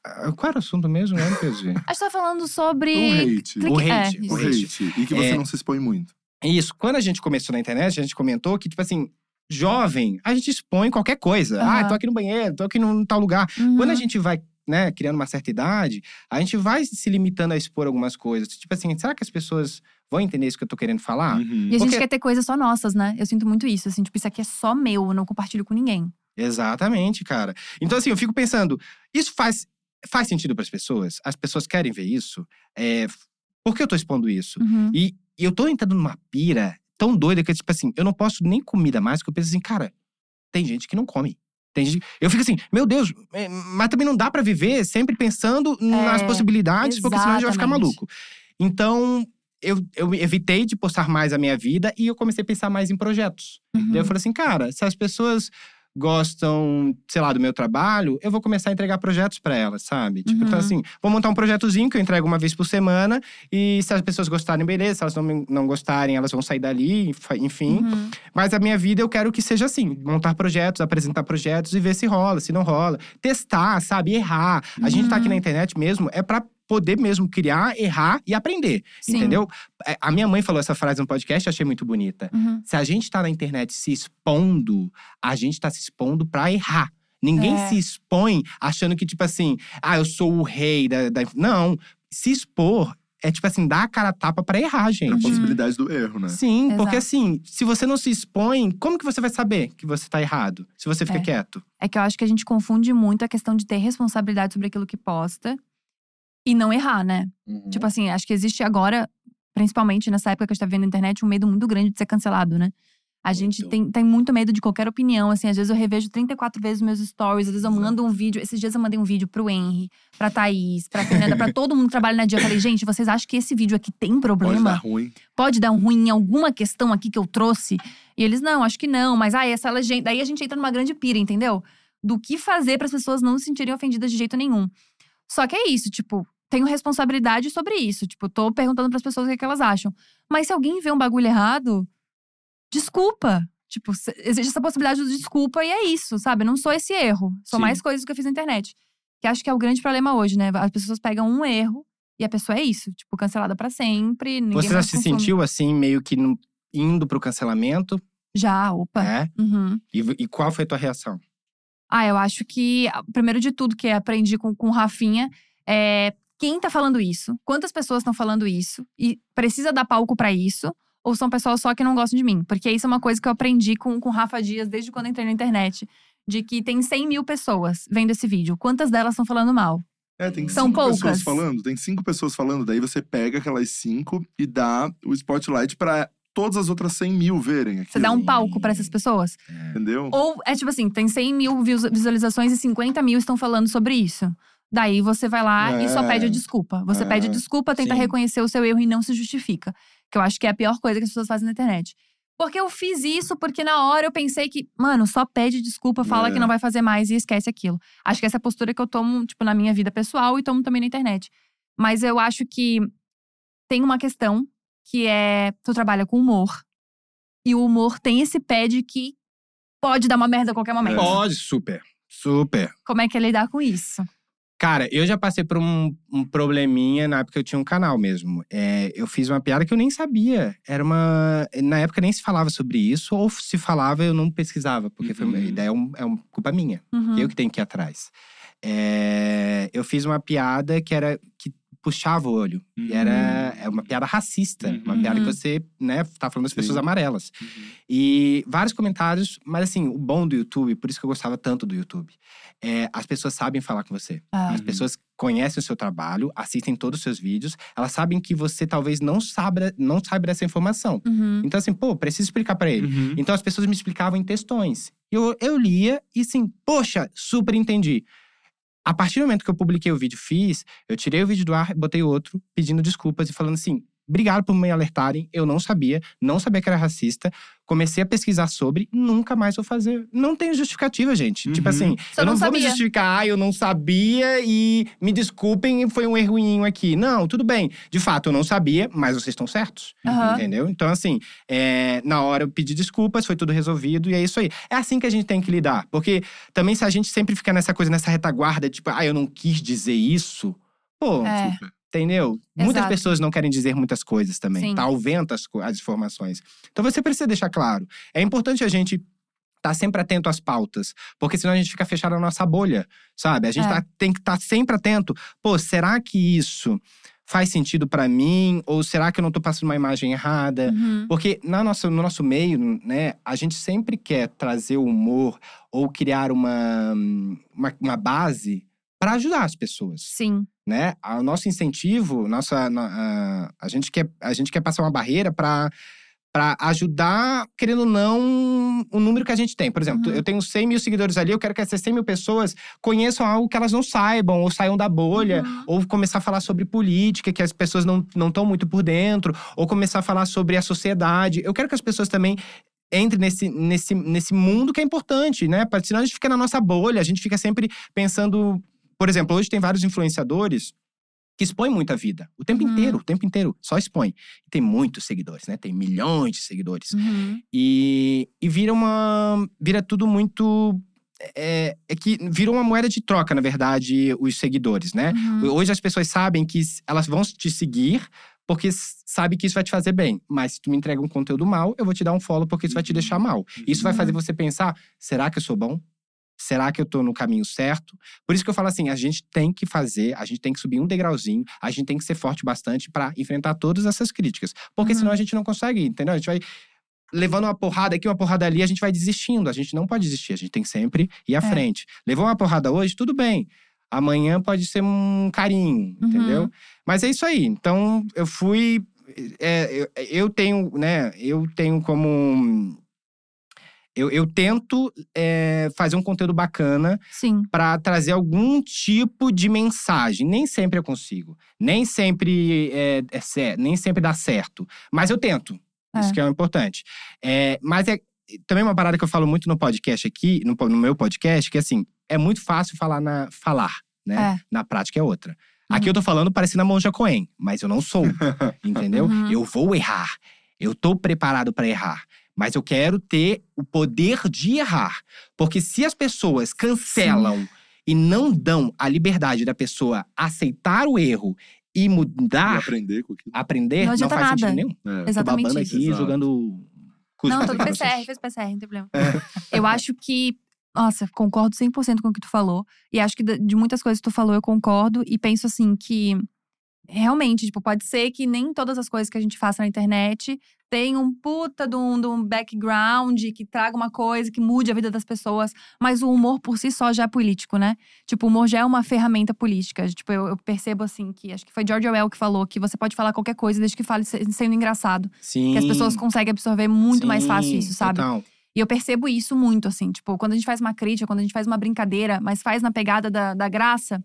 Ah, Qual era o assunto mesmo, né, PG? A gente tá falando sobre. O hate. clique- O hate, É, o hate. E que você É. não se expõe muito. Isso. Quando a gente começou na internet, a gente comentou que, tipo assim, jovem, a gente expõe qualquer coisa. Aham. Ah, tô aqui no banheiro, tô aqui num tal lugar. Uhum. Quando a gente vai, né, criando uma certa idade, a gente vai se limitando a expor algumas coisas. Tipo assim, será que as pessoas vão entender isso que eu tô querendo falar? Uhum. E a gente Porque- quer ter coisas só nossas, né? Eu sinto muito isso. Assim, tipo, isso aqui é só meu, eu não compartilho com ninguém. Exatamente, cara. Então, assim, eu fico pensando, isso faz, faz sentido para as pessoas? As pessoas querem ver isso? É, por que eu tô expondo isso? Uhum. E, e eu tô entrando numa pira tão doida que, tipo assim, eu não posso nem comida mais, porque eu penso assim, cara, tem gente que não come. Tem gente... Eu fico assim, meu Deus, é, mas também não dá pra viver sempre pensando nas possibilidades, porque senão a gente vai ficar É, exatamente. maluco. Então, eu, eu evitei de postar mais a minha vida e eu comecei a pensar mais em projetos. Uhum. Daí eu falei assim, cara, se as pessoas gostam, sei lá, do meu trabalho, eu vou começar a entregar projetos para elas, sabe? Tipo, então Uhum. assim, vou montar um projetozinho que eu entrego uma vez por semana e se as pessoas gostarem, beleza. Se elas não, não gostarem, elas vão sair dali, enfim. Uhum. Mas a minha vida eu quero que seja assim: montar projetos, apresentar projetos e ver se rola, se não rola. Testar, sabe? Errar. A gente tá aqui Uhum. na internet mesmo, é pra poder mesmo criar, errar e aprender. Sim. Entendeu? É, A minha mãe falou essa frase no podcast, achei muito bonita. Uhum. Se a gente tá na internet se expondo, a gente tá se expondo pra errar. Ninguém É. se expõe achando que, tipo assim, ah, eu sou o rei da. da- Não. Se expor é, tipo assim, dar a cara a tapa pra errar, A gente. possibilidade do erro, né? Sim, porque Exato. assim, se você não se expõe, como que você vai saber que você tá errado? Se você fica É. quieto. É que eu acho que a gente confunde muito a questão de ter responsabilidade sobre aquilo que posta e não errar, né? Uhum. Tipo assim, acho que existe agora, principalmente nessa época que a gente tá vendo na internet, um medo muito grande de ser cancelado, né? A gente tem, tem muito medo de qualquer opinião, assim. Às vezes eu revejo 34 vezes meus stories, às vezes eu mando um vídeo. Esses dias eu mandei um vídeo pro Henry, pra Thaís, pra Fernanda, pra todo mundo que trabalha na dia. Eu falei, gente, vocês acham que esse vídeo aqui tem Pode dar problema? ruim. Pode dar um ruim em alguma questão aqui que eu trouxe? E eles, não, acho que não. Mas, ah, essa legenda… Daí a gente entra numa grande pira, entendeu? Do que fazer para as pessoas não se sentirem ofendidas de jeito nenhum. Só que é isso, tipo… Tenho responsabilidade sobre isso. Tipo, tô perguntando pras pessoas o que, é que elas acham. Mas se alguém vê um bagulho errado, desculpa. Tipo, existe essa possibilidade de desculpa e é isso, sabe? Não sou esse erro. São Sim. mais coisas que eu fiz na internet. Que acho que é o grande problema hoje, né? As pessoas pegam um erro e a pessoa é isso. Tipo, cancelada pra sempre. Você já se consome. sentiu assim, meio que indo pro cancelamento? Já, opa. É? Uhum. E, e qual foi a tua reação? Ah, eu acho que, primeiro de tudo, que aprendi com, com o Rafinha, é quem tá falando isso? Quantas pessoas estão falando isso? E precisa dar palco pra isso? Ou são pessoas só que não gostam de mim? Porque isso é uma coisa que eu aprendi com, o Rafa Dias desde quando eu entrei na internet. De que tem 100 mil pessoas vendo esse vídeo. Quantas delas estão falando mal? É, tem São cinco pessoas poucas. falando, tem cinco pessoas falando, daí você pega aquelas cinco e dá o spotlight pra todas as outras 100 mil verem aquilo, Você dá um palco pra essas pessoas? entendeu? Ou é tipo assim, tem 100 mil visu- visualizações e 50 mil estão falando sobre isso. Daí você vai lá e só É. pede a desculpa. Você É. pede desculpa, tenta Sim. reconhecer o seu erro e não se justifica. Que eu acho que é a pior coisa que as pessoas fazem na internet. Porque eu fiz isso porque na hora eu pensei que, mano, só pede desculpa, fala É. que não vai fazer mais e esquece aquilo. Acho que essa é a postura que eu tomo, tipo, na minha vida pessoal e tomo também na internet. Mas eu acho que tem uma questão que é: tu trabalha com humor. E o humor tem esse pé de que pode dar uma merda a qualquer momento. Pode, super. Super. Como é que é lidar com isso? Cara, eu já passei por um, um probleminha na época que eu tinha um canal mesmo. É, eu fiz uma piada que eu nem sabia. Era uma. Na época nem se falava sobre isso, ou se falava, eu não pesquisava, porque foi uma Uhum. ideia, é, um, é uma culpa minha. Uhum. Eu que tenho que ir atrás. É, eu fiz uma piada que era que puxava o olho. E era é uma piada racista. Uma Uhum. piada que você, né, tá falando das Sim. pessoas amarelas. Uhum. E vários comentários, mas assim, o bom do YouTube, por isso que eu gostava tanto do YouTube, é as pessoas sabem falar com você. Ah. As Uhum. pessoas conhecem o seu trabalho, assistem todos os seus vídeos, elas sabem que você talvez não saiba, não saiba dessa informação. Uhum. Então, assim, pô, preciso explicar pra ele. Uhum. Então as pessoas me explicavam em textões. Eu, eu lia e assim, poxa, super entendi. A partir do momento que eu publiquei o vídeo, fiz, eu tirei o vídeo do ar, botei outro, pedindo desculpas e falando assim: obrigado por me alertarem, eu não sabia, não sabia que era racista. Comecei a pesquisar sobre, nunca mais vou fazer. Não tem justificativa, gente. Tipo Uhum. assim, Só eu não, não vou me justificar, ah, eu não sabia e me desculpem, foi um errinho aqui. Não, tudo bem. De fato, eu não sabia, mas vocês estão certos. Aham. Entendeu? Então, assim, é, na hora eu pedi desculpas, foi tudo resolvido e é isso aí. É assim que a gente tem que lidar. Porque também, se a gente sempre fica nessa coisa, nessa retaguarda, tipo, ah, eu não quis dizer isso. Pô, É. Super. Entendeu? Muitas Exato. pessoas não querem dizer muitas coisas também. Sim. Tá ao vento as, as informações. Então você precisa deixar claro. É importante a gente estar sempre atento às pautas. Porque senão a gente fica fechado na nossa bolha, sabe? A gente É. tá- tem que estar sempre atento. Pô, será que isso faz sentido pra mim? Ou será que eu não tô passando uma imagem errada? Uhum. Porque na nossa, no nosso meio, né, a gente sempre quer trazer o humor ou criar uma, uma, uma base para ajudar as pessoas, Sim. Né? O nosso incentivo, nossa, a, a gente quer a gente quer passar uma barreira para para ajudar, querendo ou não, o número que a gente tem. Por exemplo, Uhum. eu tenho 100 mil seguidores ali, eu quero que essas 100 mil pessoas conheçam algo que elas não saibam, ou saiam da bolha, Uhum. ou começar a falar sobre política, que as pessoas não estão muito por dentro, ou começar a falar sobre a sociedade. Eu quero que as pessoas também entre nesse, nesse, nesse mundo que é importante, né? Senão a gente fica na nossa bolha, a gente fica sempre pensando. Por exemplo, hoje tem vários influenciadores que expõem muita vida. O tempo Uhum. inteiro, o tempo inteiro. Só expõe. Tem muitos seguidores, né? Tem milhões de seguidores. Uhum. E, e vira uma. Vira tudo muito. É, é que vira uma moeda de troca, na verdade, os seguidores, né? Uhum. Hoje as pessoas sabem que elas vão te seguir porque sabe que isso vai te fazer bem. Mas se tu me entrega um conteúdo mal, eu vou te dar um follow porque isso vai te deixar mal. Isso vai Uhum. fazer você pensar: será que eu sou bom? Será que eu tô no caminho certo? Por isso que eu falo assim: a gente tem que fazer, a gente tem que subir um degrauzinho, a gente tem que ser forte bastante pra enfrentar todas essas críticas. Porque Uhum. senão a gente não consegue, entendeu? A gente vai levando uma porrada aqui, uma porrada ali, a gente vai desistindo. A gente não pode desistir, a gente tem que sempre ir à É. frente. Levou uma porrada hoje, tudo bem. Amanhã pode ser um carinho, Uhum. entendeu? Mas é isso aí. Então, eu fui. é, eu, eu tenho, né? Eu tenho como. Eu, eu tento é, fazer um conteúdo bacana para trazer algum tipo de mensagem. Nem sempre eu consigo. Nem sempre é, é nem sempre dá certo. Mas eu tento. Isso É. que é o importante. É, mas é também uma parada que eu falo muito no podcast aqui, no, no meu podcast, que assim, é muito fácil falar na falar, né? É. Na prática é outra. Aqui Uhum. eu tô falando parecendo a Monja Coen, mas eu não sou, entendeu? Uhum. Eu vou errar. Eu tô preparado para errar. Mas eu quero ter o poder de errar. Porque se as pessoas cancelam e não dão a liberdade da pessoa aceitar o erro e E mudar, aprender com aquilo. aprender, Não não, adianta faz sentido nada. nenhum. É. Tô Exatamente babando isso. aqui, Exato. jogando. cuspe Não, tô vocês. PCR, fez PCR, não tem problema. Eu acho que. Nossa, concordo 100% com o que tu falou. E acho que de de muitas coisas que tu falou eu concordo. E penso assim que. Realmente, tipo, pode ser que nem todas as coisas que a gente faça na internet tenham um puta de um, de um background que traga uma coisa que mude a vida das pessoas. Mas o humor por si só já é político, né? Tipo, o humor já é uma ferramenta política. Tipo, eu, eu percebo assim que. Acho que foi George Orwell que falou que você pode falar qualquer coisa desde que fale se- sendo engraçado. Sim. Que as pessoas conseguem absorver muito mais fácil Sim, isso, sabe? total. E eu percebo isso muito, assim. Tipo, quando a gente faz uma crítica, quando a gente faz uma brincadeira, mas faz na pegada da, da graça,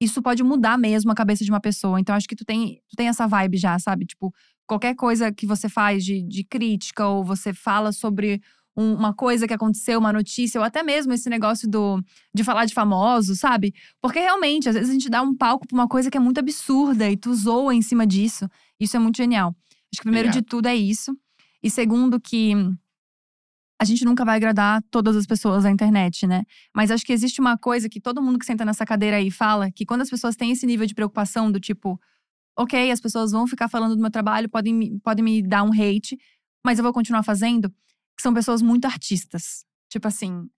isso pode mudar mesmo a cabeça de uma pessoa. Então, acho que tu tem, tu tem essa vibe já, sabe? Tipo, qualquer coisa que você faz de, de crítica, ou você fala sobre um- uma coisa que aconteceu, uma notícia, ou até mesmo esse negócio do, de falar de famosos, sabe? Porque realmente, às vezes a gente dá um palco pra uma coisa que é muito absurda e tu zoa em cima disso. Isso é muito genial. Acho que primeiro de tudo é isso. E segundo, que a gente nunca vai agradar todas as pessoas na internet, né? Mas acho que existe uma coisa que todo mundo que senta nessa cadeira aí fala, que quando as pessoas têm esse nível de preocupação do tipo, ok, as pessoas vão ficar falando do meu trabalho, podem, me- podem me dar um hate, mas eu vou continuar fazendo, que são pessoas muito artistas. Tipo assim,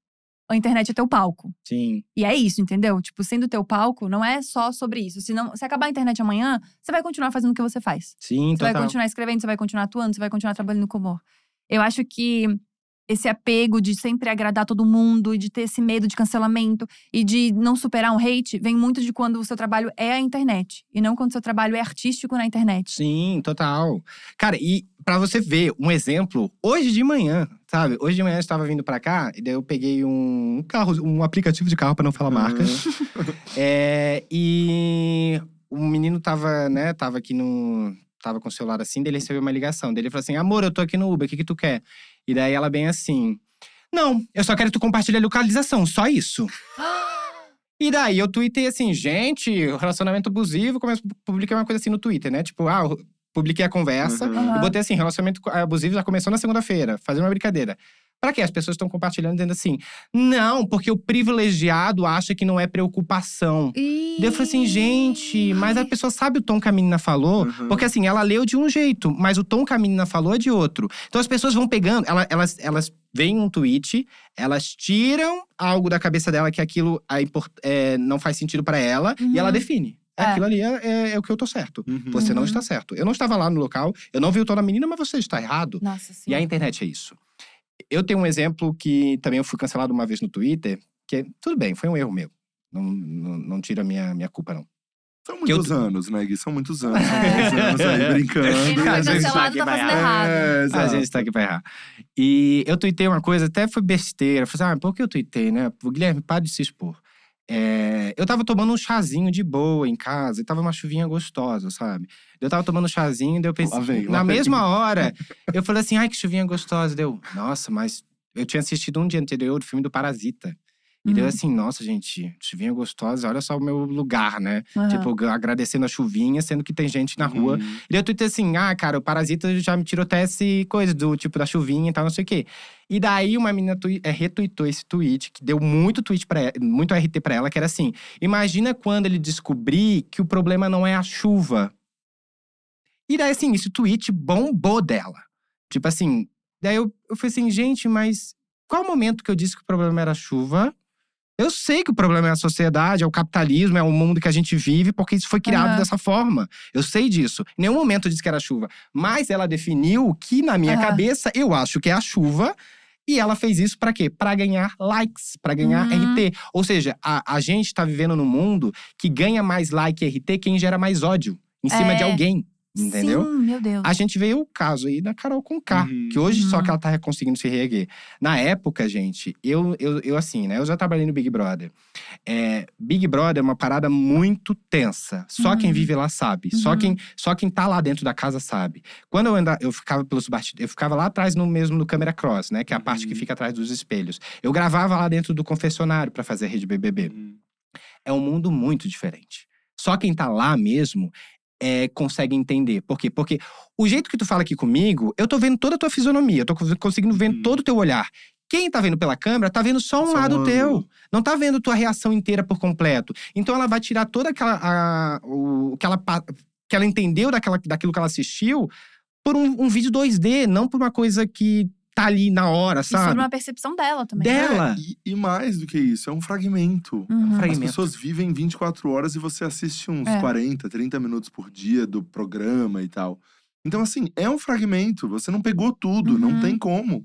a internet é teu palco. Sim. E é isso, entendeu? Tipo, sendo teu palco, não é só sobre isso. Se, não, se acabar a internet amanhã, você vai continuar fazendo o que você faz. Sim, Você vai total. continuar escrevendo, você vai continuar atuando, você vai continuar trabalhando com humor. Eu acho que esse apego de sempre agradar todo mundo e de ter esse medo de cancelamento e de não superar um hate vem muito de quando o seu trabalho é a internet e não quando o seu trabalho é artístico na internet. Sim, total. Cara, e pra você ver um exemplo, hoje de manhã, sabe? Hoje de manhã eu estava vindo pra cá e daí eu peguei um carro, um aplicativo de carro pra não falar marca. É, e o menino tava, né, tava aqui no. Tava com o celular assim, daí ele recebeu uma ligação. Daí ele falou assim: amor, eu tô aqui no Uber, o que, que tu quer? E daí ela bem assim. Não, eu só quero que tu compartilhe a localização, só isso. E daí eu tuitei assim, gente, relacionamento abusivo, começo, publiquei uma coisa assim no Twitter, né? Tipo, ah, eu publiquei a conversa. Uhum. E botei assim, relacionamento abusivo já começou na segunda-feira, fazendo uma brincadeira. Pra quê? As pessoas estão compartilhando dizendo assim: não, porque o privilegiado acha que não é preocupação. E... Daí eu falei assim, gente, mas a pessoa sabe o tom que a menina falou? Uhum. Porque assim, ela leu de um jeito, mas o tom que a menina falou é de outro. Então as pessoas vão pegando, ela- elas, elas veem um tweet, elas tiram algo da cabeça dela que aquilo é é, não faz sentido pra ela, Uhum. e ela define. É, É. Aquilo ali é, é- é o que eu tô certo. Uhum. Você não Uhum. está certo. Eu não estava lá no local, eu não vi o tom da menina, mas você está errado. Nossa, sim. E a internet é isso. Eu tenho um exemplo que também eu fui cancelado uma vez no Twitter, que é- tudo bem, foi um erro meu. Não, não, não tira a minha, minha culpa, não. São Que eu- muitos anos, né, Gui? São muitos anos. São É. muitos anos aí brincando. Quem não foi gente cancelado tá vai fazendo errar. errado. É, A gente tá aqui pra errar. E eu tuitei uma coisa, até foi besteira. Falei assim, ah, por que eu tuitei, né? O Guilherme, para de se expor. É, eu tava tomando um chazinho de boa em casa, e tava uma chuvinha gostosa, sabe? Eu tava tomando um chazinho, daí eu pensei. Lá lá na mesma hora, eu falei assim: ai, que chuvinha gostosa. Deu, nossa, mas eu tinha assistido um dia anterior o filme do Parasita. E deu Uhum. assim, nossa, gente, chuvinha gostosa, olha só o meu lugar, né? Aham. Tipo, ag- agradecendo a chuvinha, sendo que tem gente na rua. Uhum. E daí eu tuitei assim, ah, cara, o Parasita já me tirou até esse coisa do tipo da chuvinha e tal, não sei o quê. E daí uma menina tui- é, retweetou esse tweet, que deu muito tweet para muito RT pra ela, que era assim: imagina quando ele descobrir que o problema não é a chuva. E daí, assim, esse tweet bombou dela. Tipo assim, daí eu, eu falei assim, gente, mas qual o momento que eu disse que o problema era a chuva? Eu sei que o problema é a sociedade, é o capitalismo, é o mundo que a gente vive, porque isso foi criado Aham. dessa forma. Eu sei disso. Em nenhum momento eu disse que era chuva. Mas ela definiu que, na minha Aham. cabeça, eu acho que é a chuva. E ela fez isso pra quê? Pra ganhar likes, pra ganhar Uhum. RT. Ou seja, a, a gente tá vivendo num mundo que ganha mais like e RT quem gera mais ódio em cima de É. alguém. Entendeu? Sim, meu Deus. A gente veio o caso aí da Carol com K, Uhum. que hoje só Uhum. que ela tá conseguindo se reerguer. Na época, gente, eu, eu, eu assim, né? Eu já trabalhei no Big Brother. É, Big Brother é uma parada muito tensa. Só quem Uhum. vive lá sabe. Só, Uhum. quem, só quem tá lá dentro da casa sabe. Quando eu andava, eu ficava pelos bastidores, eu ficava lá atrás no mesmo no câmera cross, né? Que é a parte que Uhum. fica atrás dos espelhos. Eu gravava lá dentro do confessionário pra fazer a rede BBB Uhum. é um mundo muito diferente. Só quem tá lá mesmo é, consegue entender. Por quê? Porque o jeito que tu fala aqui comigo, eu tô vendo toda a tua fisionomia, eu tô cons- conseguindo ver Uhum. todo o teu olhar. Quem tá vendo pela câmera tá vendo só um Só um lado teu. ângulo. Não tá vendo tua reação inteira por completo. Então ela vai tirar toda aquela. A, o, que, ela, que ela entendeu daquela, daquilo que ela assistiu por um, um vídeo 2D, não por uma coisa que tá ali na hora, E sobre sabe? uma percepção dela também. Dela. É, e, e mais do que isso, é um fragmento. Uhum. As fragmento. pessoas vivem 24 horas e você assiste uns É. 40, 30 minutos por dia do programa e tal. Então, assim, é um fragmento. Você não pegou tudo, não Uhum. tem como.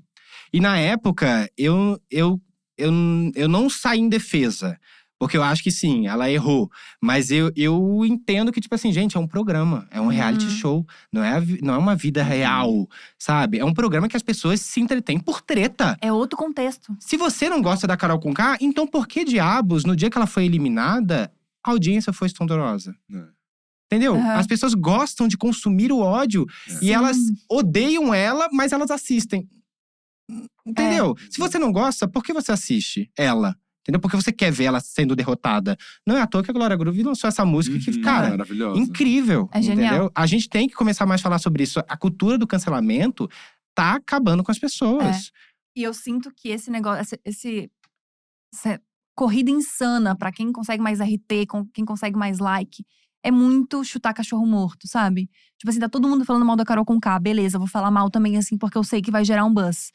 E na época, eu, eu, eu, eu não saí em defesa. Porque eu acho que sim, ela errou. Mas eu, eu entendo que, tipo assim, gente, é um programa, é um reality Uhum. show. Não é, não é uma vida real, sabe? É um programa que as pessoas se entretêm por treta. É outro contexto. Se você não gosta da Carol Conká, então por que diabos, no dia que ela foi eliminada, a audiência foi estondorosa? É. Entendeu? Aham. As pessoas gostam de consumir o ódio e elas odeiam ela, mas elas assistem. Entendeu? É. Se você não gosta, por que você assiste ela? Entendeu? Porque você quer ver ela sendo derrotada. Não é à toa que a Glória Groove lançou essa música que, Uhum, cara, maravilhosa. incrível. É genial. Entendeu? A gente tem que começar mais a falar sobre isso. A cultura do cancelamento tá acabando com as pessoas. E eu sinto que esse negócio, esse, esse- essa corrida insana pra quem consegue mais RT, com quem consegue mais like, é muito chutar cachorro morto, sabe? Tipo assim, tá todo mundo falando mal da Carol com K, beleza, vou falar mal também assim, porque eu sei que vai gerar um buzz.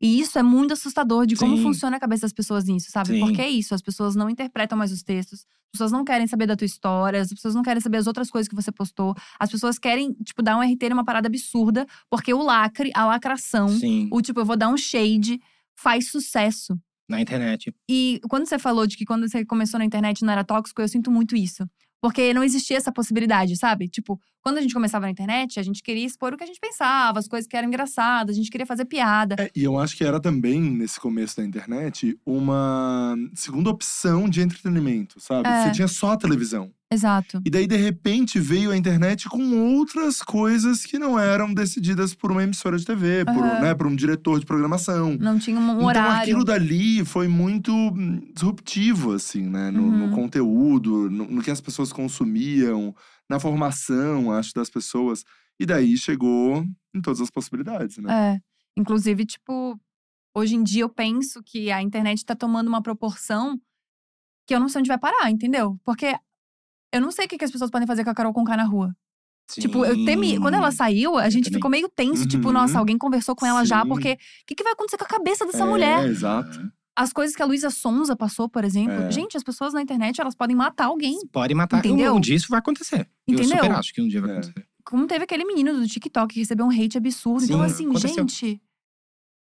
E isso é muito assustador de como Sim. funciona a cabeça das pessoas nisso, sabe? Sim. Porque é isso, as pessoas não interpretam mais os textos, as pessoas não querem saber da tua história, as pessoas não querem saber as outras coisas que você postou, as pessoas querem, tipo, dar um RT numa parada absurda, porque o lacre, a lacração, Sim, o tipo, eu vou dar um shade, faz sucesso. na internet. E quando você falou de que quando você começou na internet não era tóxico, eu sinto muito isso. Porque não existia essa possibilidade, sabe? Tipo, quando a gente começava na internet, a gente queria expor o que a gente pensava, as coisas que eram engraçadas, a gente queria fazer piada. É, e eu acho que era também, nesse começo da internet, uma segunda opção de entretenimento, sabe? É. Você tinha só a televisão. Exato. E daí, de repente, veio a internet com outras coisas que não eram decididas por uma emissora de TV, por, Aham. né, por um diretor de programação. Não tinha um Então horário. aquilo dali foi muito hum, disruptivo, assim, né? No, no Uhum. conteúdo, no, no que as pessoas consumiam, na formação, acho, das pessoas. E daí chegou em todas as possibilidades, né? É. Inclusive, tipo, hoje em dia eu penso que a internet tá tomando uma proporção que eu não sei onde vai parar, entendeu? Porque eu não sei o que, que as pessoas podem fazer com a Carol Conká na rua. Tipo, eu temi. Quando ela saiu, a gente ficou meio tenso. Tipo, Uhum. nossa, alguém conversou com ela já, Sim. porque o que, que vai acontecer com a cabeça dessa É, mulher? exato. As coisas que a Luísa Sonza passou, por exemplo. É. Gente, as pessoas na internet, elas podem matar alguém. Pode matar. Entendeu? Um, um dia isso vai acontecer. Entendeu? Eu super acho que um dia vai É. acontecer. Como teve aquele menino do TikTok que recebeu um hate absurdo. então, Sim, assim, aconteceu. gente.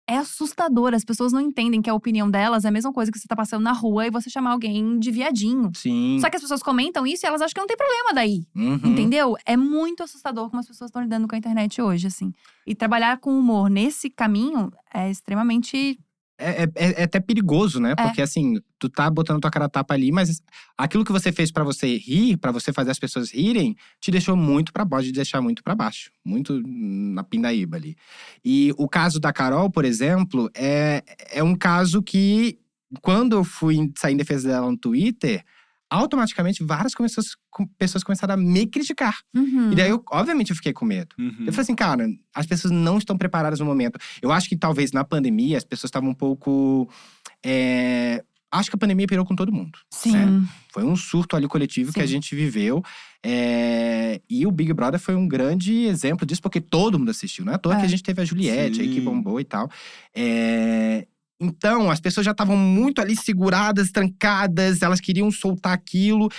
É assustador. As pessoas não entendem que a opinião delas é a mesma coisa que você tá passando na rua e você chamar alguém de viadinho. Sim. Só que as pessoas comentam isso e elas acham que não tem problema daí. Uhum. Entendeu? É muito assustador como as pessoas estão lidando com a internet hoje, assim. E trabalhar com humor nesse caminho é extremamente É, é- é até perigoso, né? Porque assim, tu tá botando tua cara tapa ali, mas aquilo que você fez pra você rir, pra você fazer as pessoas rirem, te deixou muito pra baixo, te deixar muito pra baixo, muito na pindaíba ali. E o caso da Carol, por exemplo, é, é um caso que quando eu fui sair em defesa dela no Twitter, automaticamente várias pessoas, pessoas começaram a me criticar. Uhum. E daí, eu, obviamente, eu fiquei com medo. Uhum. Eu falei assim, cara, as pessoas não estão preparadas no momento. Eu acho que talvez na pandemia as pessoas estavam um pouco. é, Acho que a pandemia pirou com todo mundo. Sim. né? Foi um surto ali coletivo que a Sim. gente viveu. é, E o Big Brother foi um grande exemplo disso, porque todo mundo assistiu. Não é à toa É. que a gente teve a Juliette aí que Sim. bombou e tal. É, Então, as pessoas já estavam muito ali seguradas, trancadas, elas queriam soltar aquilo.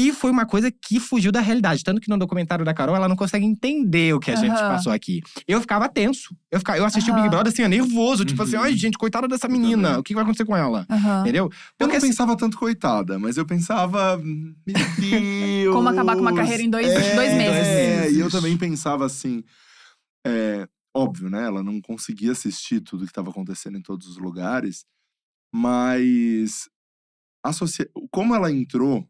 E foi uma coisa que fugiu da realidade. Tanto que no documentário da Carol, ela não consegue entender o que a gente Aham. passou aqui. Eu ficava tenso. Eu, ficava, eu assisti o Aham. Big Brother assim, nervoso. Tipo assim, Uhum. ai, gente, coitada dessa Eu menina. O que vai acontecer com ela? Entendeu? Eu Porque não assim, pensava tanto coitada, mas eu pensava. Meu Deus! Como acabar com uma carreira em dois- é, dois meses. É, e eu também pensava assim. é, óbvio, né? Ela não conseguia assistir tudo que estava acontecendo em todos os lugares, mas. associa- Como ela entrou,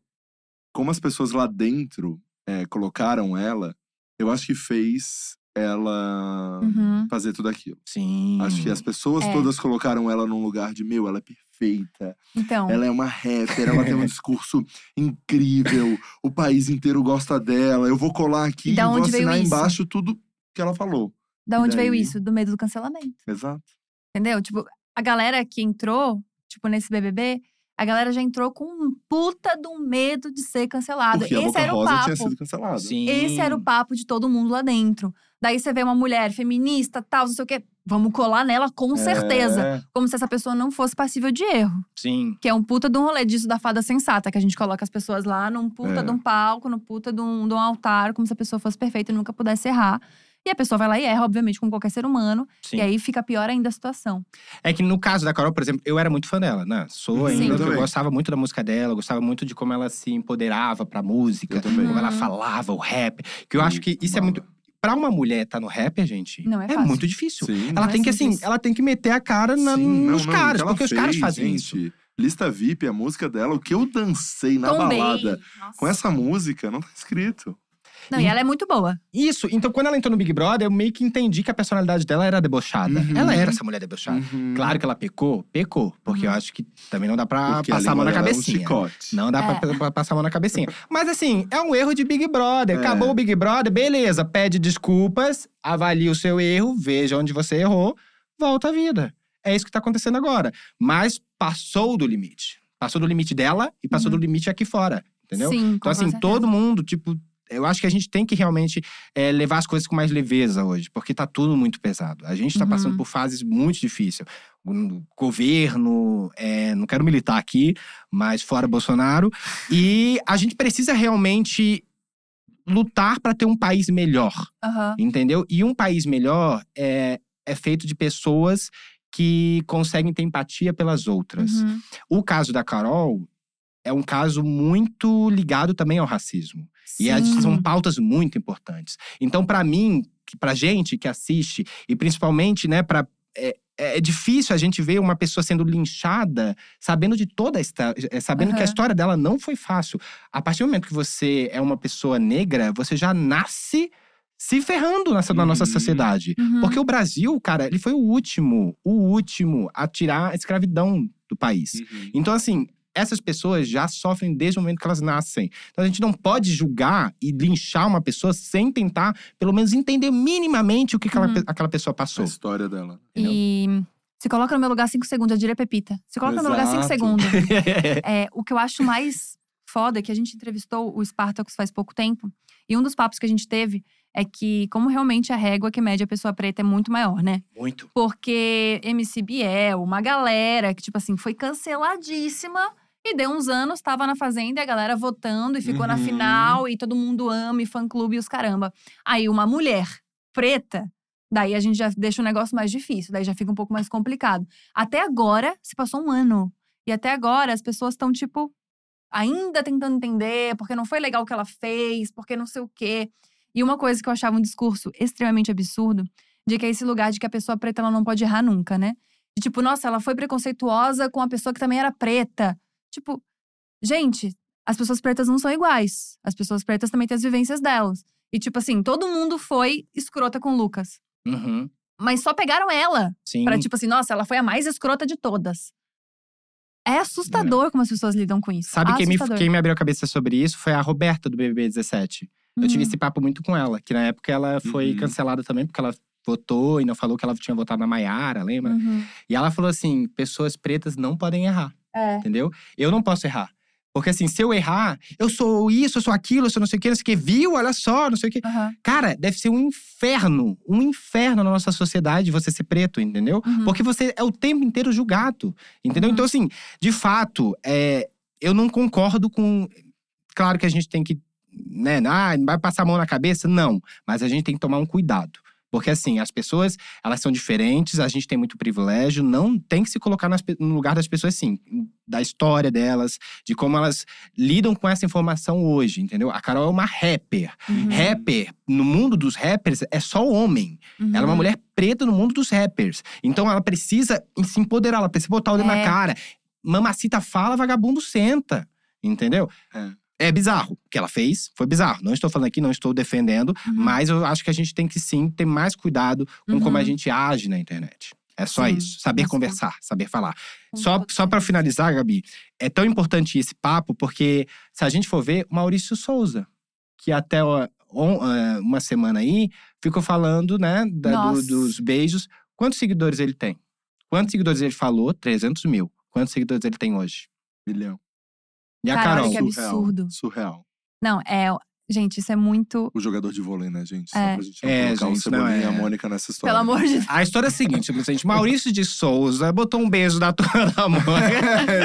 como as pessoas lá dentro é, colocaram ela, eu acho que fez ela Uhum. fazer tudo aquilo. Sim. Acho que as pessoas É. todas colocaram ela num lugar de, meu, ela é perfeita. Então. Ela é uma rapper, ela tem um discurso incrível, o país inteiro gosta dela. Eu vou colar aqui E e vou assinar embaixo tudo que ela falou. Da onde veio daí? isso? Do medo do cancelamento. Exato. Entendeu? Tipo, a galera que entrou, tipo, nesse BBB, a galera já entrou com um puta de um medo de ser cancelado. Porque Esse era o papo. tinha sido cancelada. Sim. Esse era o papo de todo mundo lá dentro. Daí você vê uma mulher feminista, tal, não sei o quê. Vamos colar nela com certeza. É, Como se essa pessoa não fosse passível de erro. Sim. Que é um puta de um rolê disso da fada sensata, que a gente coloca as pessoas lá num puta É. de um palco, no puta de um, de um altar, como se a pessoa fosse perfeita e nunca pudesse errar. E a pessoa vai lá e erra, obviamente, com qualquer ser humano. Sim. E aí fica pior ainda a situação. É que no caso da Carol, por exemplo, eu era muito fã dela, né? Sou Sim. ainda, Eu gostava muito da música dela, eu gostava muito de como ela se empoderava pra música, Eu também. como ela Uhum. falava, o rap. Que eu acho que isso é muito. Pra uma mulher estar no rap, gente, Não é fácil. muito difícil. Sim. Ela é tem que, assim, ela tem que meter a cara na- Sim, nos não, o caras, que ela porque os caras fez, fazem isso. gente, Lista VIP, a música dela, o que eu dancei na Tombei. balada Nossa. com essa música, não tá escrito. Não, e ela é muito boa. Isso, então quando ela entrou no Big Brother, eu meio que entendi que a personalidade dela era debochada. Uhum. Ela era essa mulher debochada. Uhum. Claro que ela pecou, pecou. Porque eu Uhum. acho que também não dá pra Porque passar a mão na dela é um cabecinha. chicote. Não dá É. pra, pra passar a mão na cabecinha. Mas assim, é um erro de Big Brother. É. Acabou o Big Brother, beleza. Pede desculpas, avalia o seu erro, veja onde você errou, volta à vida. É isso que tá acontecendo agora. Mas passou do limite. Passou do limite dela e passou Uhum. do limite aqui fora. Entendeu? Sim, Então, assim, certeza. todo mundo, tipo, eu acho que a gente tem que realmente é, levar as coisas com mais leveza hoje, porque tá tudo muito pesado. A gente tá Uhum. passando por fases muito difíceis. O governo, é, não quero militar aqui, mas fora Bolsonaro. E a gente precisa realmente lutar para ter um país melhor, Aham. entendeu? E um país melhor é, é feito de pessoas que conseguem ter empatia pelas outras. Uhum. O caso da Carol é um caso muito ligado também ao racismo. E as- Sim. são pautas muito importantes. Então, pra mim, pra gente que assiste, e principalmente, né, pra. É, é difícil a gente ver uma pessoa sendo linchada, sabendo de toda a história, sabendo que a história dela não foi fácil. A partir do momento que você é uma pessoa negra, você já nasce se ferrando nessa, na nossa Uhum. sociedade. Uhum. Porque o Brasil, cara, ele foi o último, o último a tirar a escravidão do país. Uhum. Então, assim, essas pessoas já sofrem desde o momento que elas nascem. Então, a gente não pode julgar e linchar uma pessoa sem tentar, pelo menos, entender minimamente o que aquela, Uhum. aquela pessoa A passou. história dela. entendeu? E se coloca no meu lugar cinco segundos, eu diria Pepita. Se coloca no meu lugar cinco Exato. segundos. É, o que eu acho mais foda é que a gente entrevistou o Spartacus faz pouco tempo. E um dos papos que a gente teve é que, como realmente a régua que mede a pessoa preta é muito maior, né? Muito. Porque MC Biel, uma galera que, tipo assim, foi canceladíssima. E deu uns anos, tava na Fazenda e a galera votando e ficou na Uhum. final. E todo mundo ama e fã-clube e os caramba. Aí uma mulher preta, daí a gente já deixa o negócio mais difícil. Daí já fica um pouco mais complicado. Até agora, se passou um ano. E até agora as pessoas estão, tipo, ainda tentando entender. Porque não foi legal o que ela fez, porque não sei o quê. E uma coisa que eu achava um discurso extremamente absurdo de que é esse lugar de que a pessoa preta ela não pode errar nunca, né? De tipo, nossa, ela foi preconceituosa com a pessoa que também era preta. Tipo, gente, as pessoas pretas não são iguais. As pessoas pretas também têm as vivências delas. E tipo assim, todo mundo foi escrota com o Lucas. Uhum. Mas só pegaram ela. Sim. Pra tipo assim, nossa, ela foi a mais escrota de todas. É assustador como as pessoas lidam com isso. Sabe quem me, quem me abriu a cabeça sobre isso? Foi a Roberta do BBB 17. Eu tive Uhum. esse papo muito com ela, que na época ela foi Uhum. cancelada também, porque ela votou e não falou que ela tinha votado na Maiara, lembra? Uhum. E ela falou assim: pessoas pretas não podem errar, É. entendeu? Eu não posso errar. Porque assim, se eu errar, eu sou isso, eu sou aquilo, eu sou não sei o que, não sei o que, viu? Olha só, não sei o que. Aham. Cara, deve ser um inferno, um inferno na nossa sociedade você ser preto, entendeu? Uhum. Porque você é o tempo inteiro julgado, entendeu? Uhum. Então, assim, de fato, é, eu não concordo com. Claro que a gente tem que. Né, ah, vai passar a mão na cabeça? Não. Mas a gente tem que tomar um cuidado. Porque, assim, as pessoas, elas são diferentes, a gente tem muito privilégio, não tem que se colocar nas no lugar das pessoas, assim, da história delas, de como elas lidam com essa informação hoje, entendeu? A Carol é uma rapper. Uhum. Rapper, no mundo dos rappers, é só homem. Ela é uma Uhum. mulher preta no mundo dos rappers. Então ela precisa se empoderar, ela precisa botar o dedo na É. cara. Mamacita fala, vagabundo senta. Entendeu? É. É bizarro. O que ela fez foi bizarro. Não estou falando aqui, não estou defendendo, Uhum. mas eu acho que a gente tem que sim ter mais cuidado com como a Uhum. gente age na internet. É só Sim, isso. Saber mas com- conversar, saber falar. Com Só, só para finalizar, Gabi, é tão importante esse papo, porque se a gente for ver, o Maurício Souza, que até ah, uma semana aí ficou falando, né, da- do- dos beijos. Quantos seguidores ele tem? Quantos seguidores ele falou? 300 mil. Quantos seguidores ele tem hoje? Milhão. E a Carol? que absurdo. Surreal. Não, é. Gente, isso é muito. O jogador de vôlei, né, gente? Só É. pra gente não É, colocar gente, o Cebolinha não, e a é. Mônica nessa história. Pelo amor de Deus. A história é a seguinte, simplesmente. Maurício de Souza botou um beijo da tua da mãe.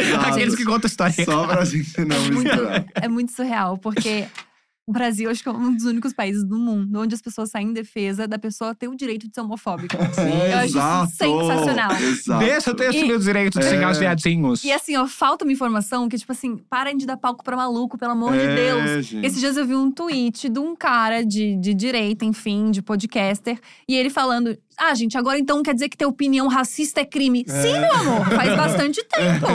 Exato. Aqueles que contam história. Só pra gente não É muito, misturar. é muito surreal, porque o Brasil acho que é um dos únicos países do mundo onde as pessoas saem em defesa da pessoa ter o direito de ser homofóbica. Eu acho Exato. isso sensacional. Exato. Deixa eu ter esse meu direito de É. xingar os viadinhos. E assim, ó, falta uma informação que, tipo assim, parem de dar palco pra maluco, pelo amor de É, Deus. gente. Esses dias eu vi um tweet de um cara de, de direita, enfim, de podcaster, e ele falando: Ah, gente, agora então quer dizer que ter opinião racista é crime. Sim, meu amor, faz bastante tempo.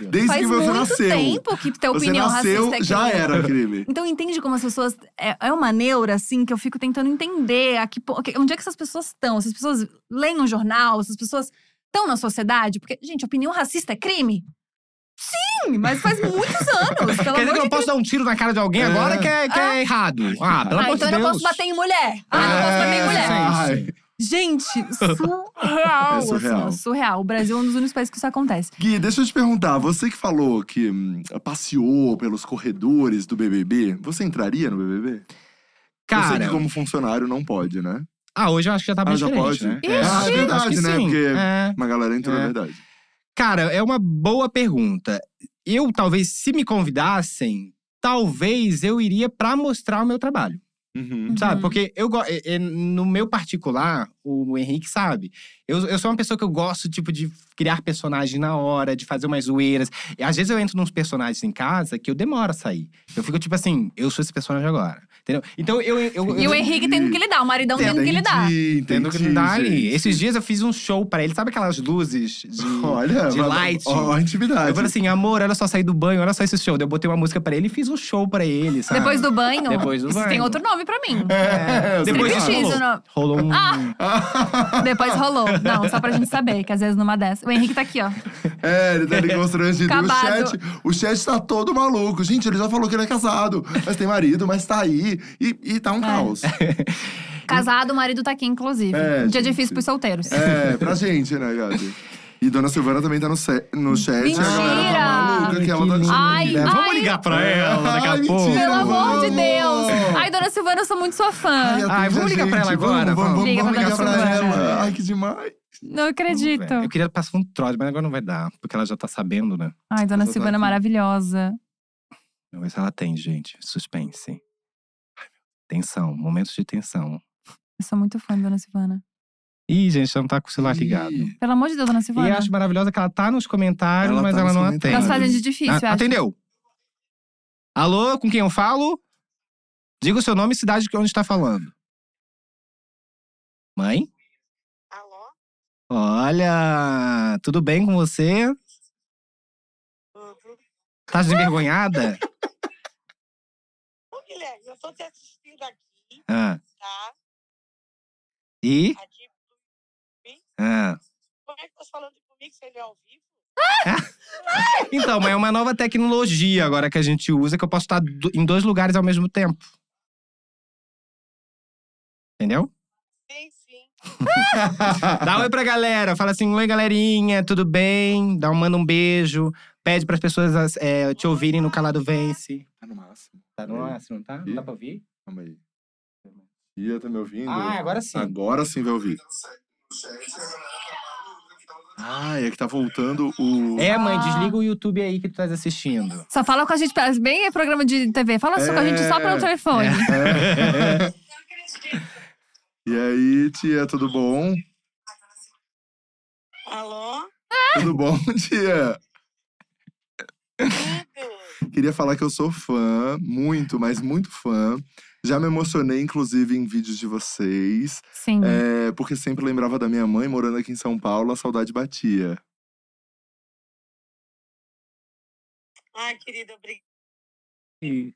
Desde faz que você muito nasceu. tempo que ter Você opinião nasceu, racista é crime. já era crime. Então entende como as pessoas. É, é uma neura, assim, que eu fico tentando entender a que, onde é que essas pessoas estão. Essas pessoas leem um jornal, essas pessoas estão na sociedade. Porque, gente, opinião racista é crime? Sim, mas faz muitos anos. Pelo Quer dizer que eu não posso dar um tiro na cara de alguém É. agora que é, que é errado. Ah, pelo Ah, amor então de eu não Deus. posso bater em mulher. Ah, não posso bater em É, mulher. sim. Ai. Gente, surreal. É surreal. assim, surreal. O Brasil é um dos únicos países que isso acontece. Gui, deixa eu te perguntar. Você que falou que hum, passeou pelos corredores do BBB, você entraria no BBB? eu sei Cara, que como funcionário não pode, né? ah, hoje eu acho que já tá bem Ah, já diferente, pode? né? Ixi. Ah, é verdade, acho que né? sim. Porque- É. Uma galera entrou, É. é verdade. Cara, é uma boa pergunta. Eu, talvez, se me convidassem, talvez eu iria pra mostrar o meu trabalho. Uhum. Sabe? Uhum. Porque eu no meu particular, o Henrique sabe. Eu, eu sou uma pessoa que eu gosto, tipo, de criar personagem na hora, de fazer umas zoeiras. E às vezes eu entro nos personagens em casa que eu demoro a sair. Eu fico, tipo assim, eu sou esse personagem agora. Entendeu? Então eu. eu, E eu o Henrique tendo que lidar, o maridão tendo que lidar. Entendi, Tendo que entendi, lidar ali. Esses dias eu fiz um show pra ele. Sabe aquelas luzes de. Olha, de mas- light. Ó, a intimidade. Eu falei assim, amor, olha só, saí do banho, olha só esse show. Eu botei uma música pra ele e fiz um show pra ele, sabe? Depois do banho. Depois do isso banho. tem outro nome pra mim. É, eu Depois rolou. Rolou um. Ah! Depois rolou. Não, só pra gente saber, que às vezes numa dessa. O Henrique tá aqui, ó. É, ele tá ali constrangido. O chat, o chat tá todo maluco. Gente, ele já falou que ele é casado, mas tem marido, mas tá aí. E, e tá um caos. Casado, o marido tá aqui, inclusive. É, um dia gente. difícil pros solteiros. É, pra gente, né, Gabi? E Dona Silvana também tá no, no chat. A galera tá Mentira! maluca que ela tá. Ai, Né? Vamos ai. ligar pra ela daqui a Ai, pouco. mentira, Pelo amor de vamos! Deus! Ai, dona Silvana, eu sou muito sua fã. Ai, Ai, vamos ligar pra gente. ela agora, Vamos, vamos, vamos. Liga vamos pra ligar pra Silvana. ela. Ai, que demais. Não acredito. Eu queria passar um trote, mas agora não vai dar. Porque ela já tá sabendo, né? Ai, dona Silvana maravilhosa. Vamos ver se ela tem, gente. Suspense. Tensão, momentos de tensão. Eu sou muito fã da dona Silvana. Ih, gente, ela não tá com o celular ligado. Pelo amor de Deus, dona E Silvana. eu acho maravilhosa que ela tá nos comentários, Ela mas tá ela nos não comentários. atende. Nós fazendo de difícil, Ah, eu acho. atendeu? Alô, com quem eu falo? Diga o seu nome e cidade de onde está falando. Mãe? Alô? Olha, tudo bem com você? Tudo. Tá desenvergonhada? Ô, Guilherme, eu tô te assistindo aqui, Ah, tá? e? Aqui. Ah. Como é que tá falando comigo se ele é ao vivo? Então, mas é uma nova tecnologia agora que a gente usa que eu posso estar em dois lugares ao mesmo tempo. Entendeu? Sim, sim. Dá um oi pra galera. Fala assim: Oi, galerinha, tudo bem? Dá um, manda um beijo. Pede pras pessoas é, te ouvirem no Calado Vence. Tá no máximo. Tá no máximo, tá? Não dá pra ouvir? Calma aí. Tia, tá me ouvindo? Ah, agora sim. Agora sim vai ouvir. Ah, é que tá voltando o. É, mãe, Ah. desliga o YouTube aí que tu tá assistindo. Só fala com a gente, bem programa de TV. Fala só com a gente só pelo É. telefone. É. E aí, tia, tudo bom? Alô? Tudo bom, tia? Tudo. Queria falar que eu sou fã, muito, mas muito fã. Já me emocionei, inclusive, em vídeos de vocês. Sim. É, porque sempre lembrava da minha mãe morando aqui em São Paulo, a saudade batia. Ai, querida, obrigada.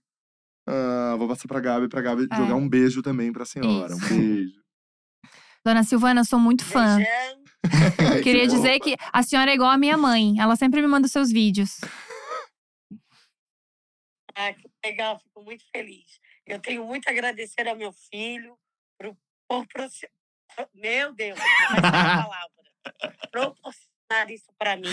Ah, vou passar pra Gabi, pra Gabi É. jogar um beijo também pra senhora. Isso. Um beijo. Dona Silvana, eu sou muito fã. Beijão. Queria Que dizer que a senhora é igual a minha mãe. Ela sempre me manda os seus vídeos. Ah, que legal, fico muito feliz. Eu tenho muito a agradecer ao meu filho por, por meu Deus, palavra. Proporcionar isso para mim.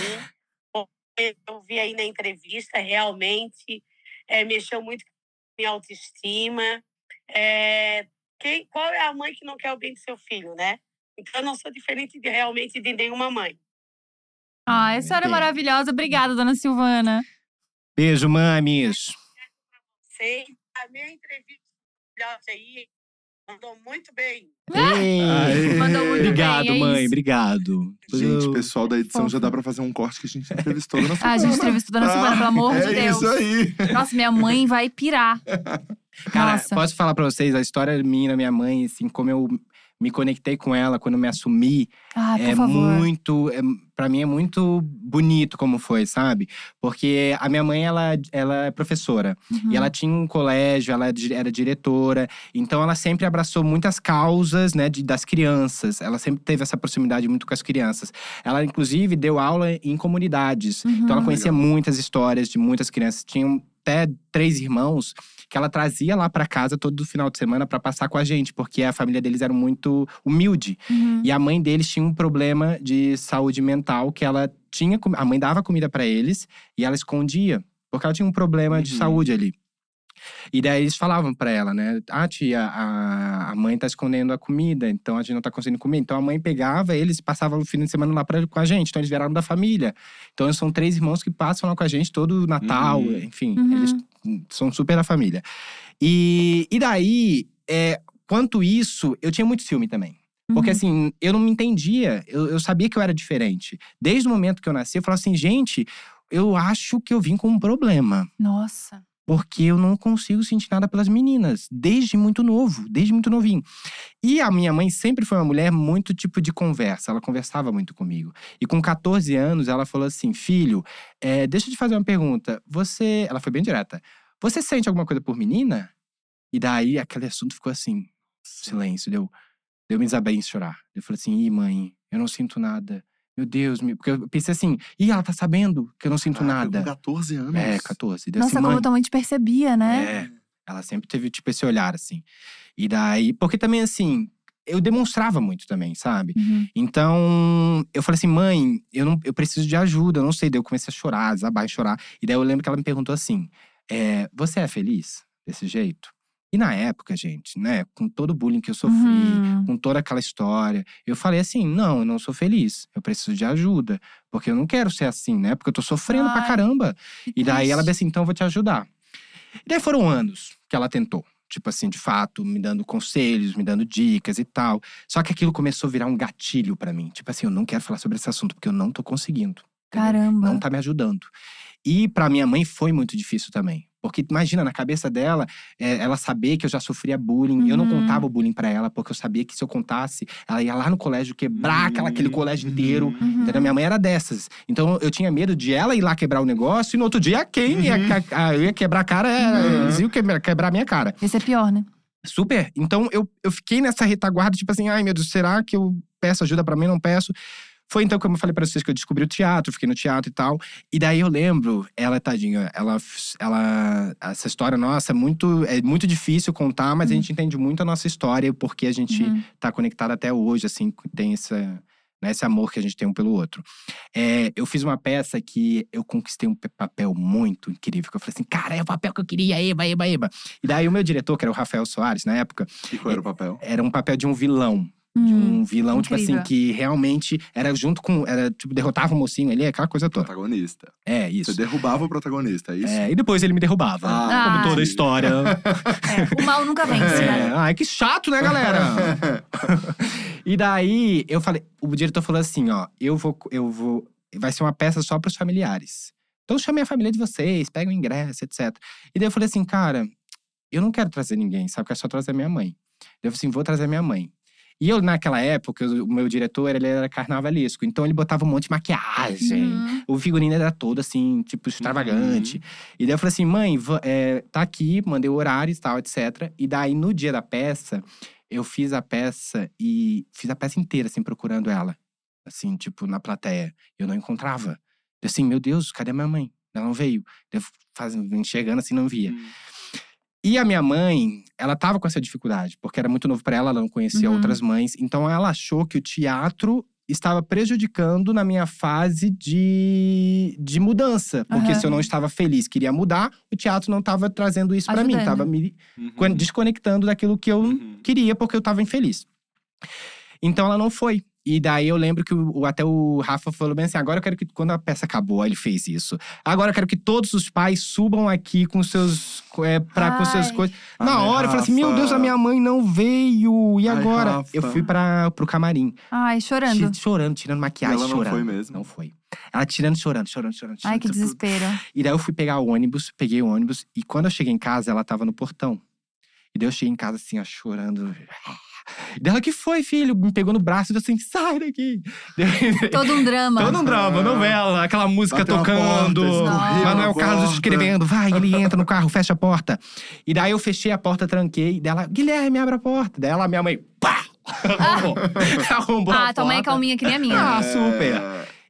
porque Eu vi aí na entrevista, realmente é, mexeu muito com a minha autoestima. É, quem, qual é a mãe que não quer o bem do seu filho, né? Então eu não sou diferente de, realmente de nenhuma mãe. Ah, a senhora é maravilhosa. Obrigada, Dona Silvana. Beijo, mames. Sei, a minha entrevista aí mandou muito bem. Aê! Mandou muito Obrigado, bem, é mãe. isso. Obrigado. Gente, pessoal da edição já dá pra fazer um corte que a gente entrevistou na Ah, a gente entrevistou Dona Silvana, pelo amor é de Deus. isso aí. Nossa, minha mãe vai pirar. Cara, Nossa. posso falar pra vocês a história minha da minha mãe, assim, como eu me conectei com ela quando me assumi. Ah, por é favor. muito, é, para mim é muito bonito como foi, sabe? Porque a minha mãe ela, ela é professora Uhum. e ela tinha um colégio, ela era diretora, então ela sempre abraçou muitas causas, né, de, das crianças. Ela sempre teve essa proximidade muito com as crianças. Ela inclusive deu aula em comunidades, então ela Uhum. conhecia muitas histórias de muitas crianças. Tinham até três irmãos que ela trazia lá pra casa todo final de semana pra passar com a gente, porque a família deles era muito humilde. Uhum. E a mãe deles tinha um problema de saúde mental que ela tinha. A mãe dava comida pra eles e ela escondia, porque ela tinha um problema de Uhum. saúde ali. E daí eles falavam pra ela, né? Ah, tia, a, a mãe tá escondendo a comida, então a gente não tá conseguindo comer. Então a mãe pegava eles e passava o fim de semana lá pra, com a gente. Então eles vieram da família. Então são três irmãos que passam lá com a gente todo Natal, Uhum. enfim. Uhum. Eles são super da família. E, e daí, é, quanto isso, eu tinha muito ciúme também. Porque Uhum. assim, eu não me entendia. Eu, eu sabia que eu era diferente. Desde o momento que eu nasci, eu falava assim, gente, eu acho que eu vim com um problema. Nossa. Porque eu não consigo sentir nada pelas meninas, desde muito novo, desde muito novinho. E a minha mãe sempre foi uma mulher muito tipo de conversa, ela conversava muito comigo. E com 14 anos, ela falou assim: Filho, é, deixa eu te fazer uma pergunta. Você. Ela foi bem direta. Você sente alguma coisa por menina? E daí aquele assunto ficou assim: silêncio. Deu, deu me desabei em chorar. Eu falei assim: Ih, mãe, eu não sinto nada. Meu Deus, porque eu pensei assim: Ih, ela tá sabendo que eu não sinto Caraca, nada. Com 14 anos. É, 14. Deu Nossa, assim, como mãe, tua mãe te percebia, né? é, ela sempre teve, tipo, esse olhar, assim. E daí, porque também, assim, eu demonstrava muito também, sabe? Uhum. Então, eu falei assim, mãe, eu, não, eu preciso de ajuda, eu não sei. Daí eu comecei a chorar, desabar e chorar. E daí eu lembro que ela me perguntou assim: é, Você é feliz desse jeito? E na época, gente, né, com todo o bullying que eu sofri, Uhum. com toda aquela história, eu falei assim: não, eu não sou feliz, eu preciso de ajuda, porque eu não quero ser assim, né? Porque eu tô sofrendo pra Ai, caramba. Que E daí ela triste. disse assim: então eu vou te ajudar. E daí foram anos que ela tentou. Tipo assim, de fato, me dando conselhos, me dando dicas e tal. Só que aquilo começou a virar um gatilho pra mim. Tipo assim, eu não quero falar sobre esse assunto porque eu não tô conseguindo. entendeu? Caramba. Não tá me ajudando. E pra minha mãe foi muito difícil também. Porque imagina, na cabeça dela, é, ela saber que eu já sofria bullying. Eu não Uhum. contava o bullying pra ela, porque eu sabia que se eu contasse, ela ia lá no colégio quebrar aquela, aquele colégio inteiro. Uhum. Entendeu? Minha mãe era dessas. Então eu tinha medo de ela ir lá quebrar o negócio e no outro dia quem ia, ca- eu ia quebrar a cara, era- Uhum. eles iam quebrar, quebrar a minha cara. Esse é pior, né? Super. Então eu, eu fiquei nessa retaguarda, tipo assim, ai meu Deus, será que eu peço ajuda pra mim? Não peço. Foi então, como eu falei pra vocês, que eu descobri o teatro, fiquei no teatro e tal. E daí eu lembro, ela, tadinha, ela. ela essa história nossa é muito, é muito difícil contar, mas a gente entende muito a nossa história, porque a gente Uhum. tá conectado até hoje, assim, tem essa, né, esse amor que a gente tem um pelo outro. É, eu fiz uma peça que eu conquistei um pe- papel muito incrível, que eu falei assim, cara, é o papel que eu queria, eba, eba, eba. E daí o meu diretor, que era o Rafael Soares, na época, E qual era o papel? era um papel de um vilão. De Hum. um vilão, tipo assim, incrível. que realmente era junto com. Era, tipo, derrotava o mocinho ali, aquela coisa toda. Protagonista. É, isso. Você derrubava o protagonista, é isso? É, e depois ele me derrubava. Ah, como toda entendi. história. É, o mal nunca vence, É, né? ai, que chato, né, galera? e daí, eu falei, o diretor falou assim: ó, eu vou, eu vou. Vai ser uma peça só pros familiares. Então chamei a família de vocês, pega o ingresso, etc. E daí eu falei assim, cara, eu não quero trazer ninguém, sabe? Eu quero só trazer minha mãe. Daí eu falei assim, vou trazer minha mãe. E eu, naquela época, o meu diretor, ele era carnavalesco. Então ele botava um monte de maquiagem. Uhum. O figurino era todo assim, tipo, extravagante. E daí eu falei assim, mãe, é, tá aqui, mandei o horário e tal, etc. E daí, no dia da peça, eu fiz a peça e fiz a peça inteira, assim, procurando ela. Assim, tipo, na plateia. Eu não encontrava. Eu assim, meu Deus, cadê minha mãe? Ela não veio. Eu faz, chegando assim, não via. E a minha mãe, ela tava com essa dificuldade, porque era muito novo pra ela, ela não conhecia Uhum. outras mães. Então ela achou que o teatro estava prejudicando na minha fase de, de mudança. Porque Aham. se eu não estava feliz, queria mudar, o teatro não estava trazendo isso pra mim, Ajudando. tava me Uhum. con- desconectando daquilo que eu Uhum. queria, porque eu tava infeliz. Então ela não foi. E daí eu lembro que o, até o Rafa falou bem assim: agora eu quero que, quando a peça acabou, ele fez isso. Agora eu quero que todos os pais subam aqui com seus. É, pra, com seus Ai. coisas. Ai, Na hora eu falei assim: meu Rafa. Deus, a minha mãe não veio. E Ai, agora? Rafa. eu fui pra, pro camarim. Ai, chorando. Ti- Chorando, tirando E maquiagem, ela não chorando. foi mesmo? Não foi. Ela tirando, chorando, chorando, chorando. Ai, chorando, que tipo, desespero. e daí eu fui pegar o ônibus, peguei o ônibus, e quando eu cheguei em casa, ela tava no portão. E daí eu cheguei em casa assim, ó, chorando. E daí ela, que foi, filho? Me pegou no braço e disse assim: sai daqui. Todo um drama. Todo um drama, novela, aquela música Bateu a tocando. porta, Manuel a Carlos escrevendo, vai, ele entra no carro, fecha a porta. E daí eu fechei a porta, tranquei. Dela, Guilherme, abre a porta. Daí ela, minha mãe, pá! Arrombou. Arrombou a Ah, tua mãe é calminha que nem a minha. Ah, super.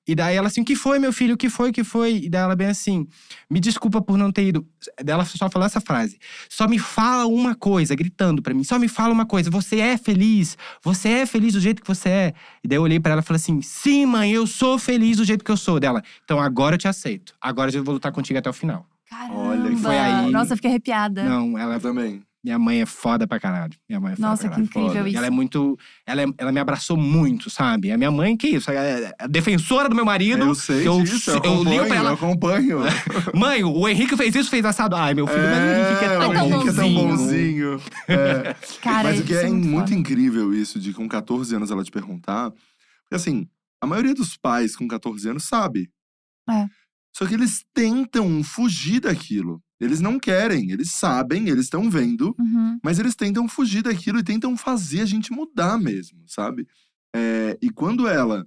E daí ela assim, o que foi, meu filho? O que foi, o que foi? E daí ela bem assim, me desculpa por não ter ido. Daí ela só falou essa frase. Só me fala uma coisa, gritando pra mim. Só me fala uma coisa. Você é feliz? Você é feliz do jeito que você é? E daí eu olhei pra ela e falei assim, sim, mãe, eu sou feliz do jeito que eu sou. Dela, então agora eu te aceito. Agora eu vou lutar contigo até o final. Caramba. Olha, foi aí. Nossa, eu fiquei arrepiada. Não, ela… Eu também. Minha mãe é foda pra caralho. Minha mãe é foda Nossa, pra que caralho. incrível foda. isso. Ela é muito… Ela, é- ela me abraçou muito, sabe? A minha mãe, que isso? É a defensora do meu marido. Eu sei eu, disso, eu, eu ligo acompanho, pra ela, eu acompanho. Mãe, o Henrique fez isso, fez assado. Ai, meu filho, mas o Henrique é tão o Henrique é tão bonzinho. bonzinho. É. Cara, Mas o que isso é, muito muito incrível isso de com 14 anos ela te perguntar. Porque assim, a maioria dos pais com 14 anos sabe. É. Só que eles tentam fugir daquilo. Eles não querem, eles sabem, eles estão vendo, Uhum. mas eles tentam fugir daquilo e tentam fazer a gente mudar mesmo, sabe? É, e quando ela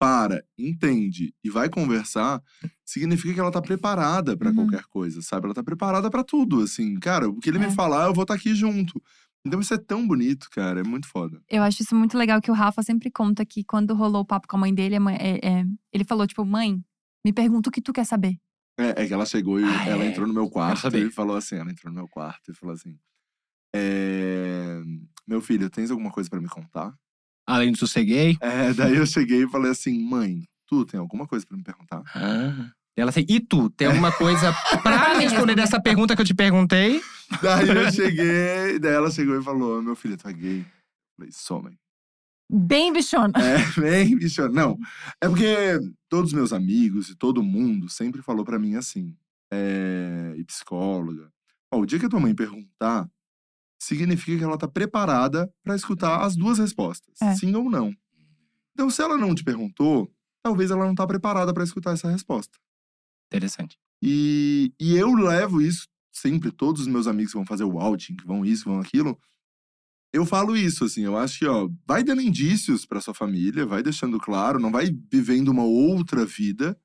para, entende e vai conversar, significa que ela tá preparada pra Uhum. qualquer coisa, sabe? Ela tá preparada pra tudo, assim. Cara, o que ele É. me falar, eu vou estar aqui junto. Então isso é tão bonito, cara, é muito foda. Eu acho isso muito legal que o Rafa sempre conta que quando rolou o papo com a mãe dele, a mãe- é- é, ele falou, tipo, mãe, me pergunta o que tu quer saber. É, é que ela chegou e Ah, ela é. entrou no meu quarto e falou assim, ela entrou no meu quarto e falou assim, é, meu filho, tens alguma coisa pra me contar? Além do sosseguei. É, daí eu cheguei e falei assim, mãe, tu tem alguma coisa pra me perguntar? Ah. Ela assim, e tu, tem alguma coisa pra responder. dessa pergunta que eu te perguntei? Daí eu cheguei, daí ela chegou e falou, meu filho, tu é gay? Eu falei, sou, mãe. Bem bichona. É, bem, bicho. Não, é porque todos os meus amigos e todo mundo sempre falou pra mim assim, é, e psicóloga, ó, o dia que a tua mãe perguntar, significa que ela tá preparada pra escutar as duas respostas, É. sim ou não. Então, se ela não te perguntou, talvez ela não tá preparada pra escutar essa resposta. Interessante. E, e eu levo isso sempre, todos os meus amigos que vão fazer o outing, que vão isso, vão aquilo. Eu falo isso, assim, eu acho que, ó, vai dando indícios pra sua família, vai deixando claro, não vai vivendo uma outra vida.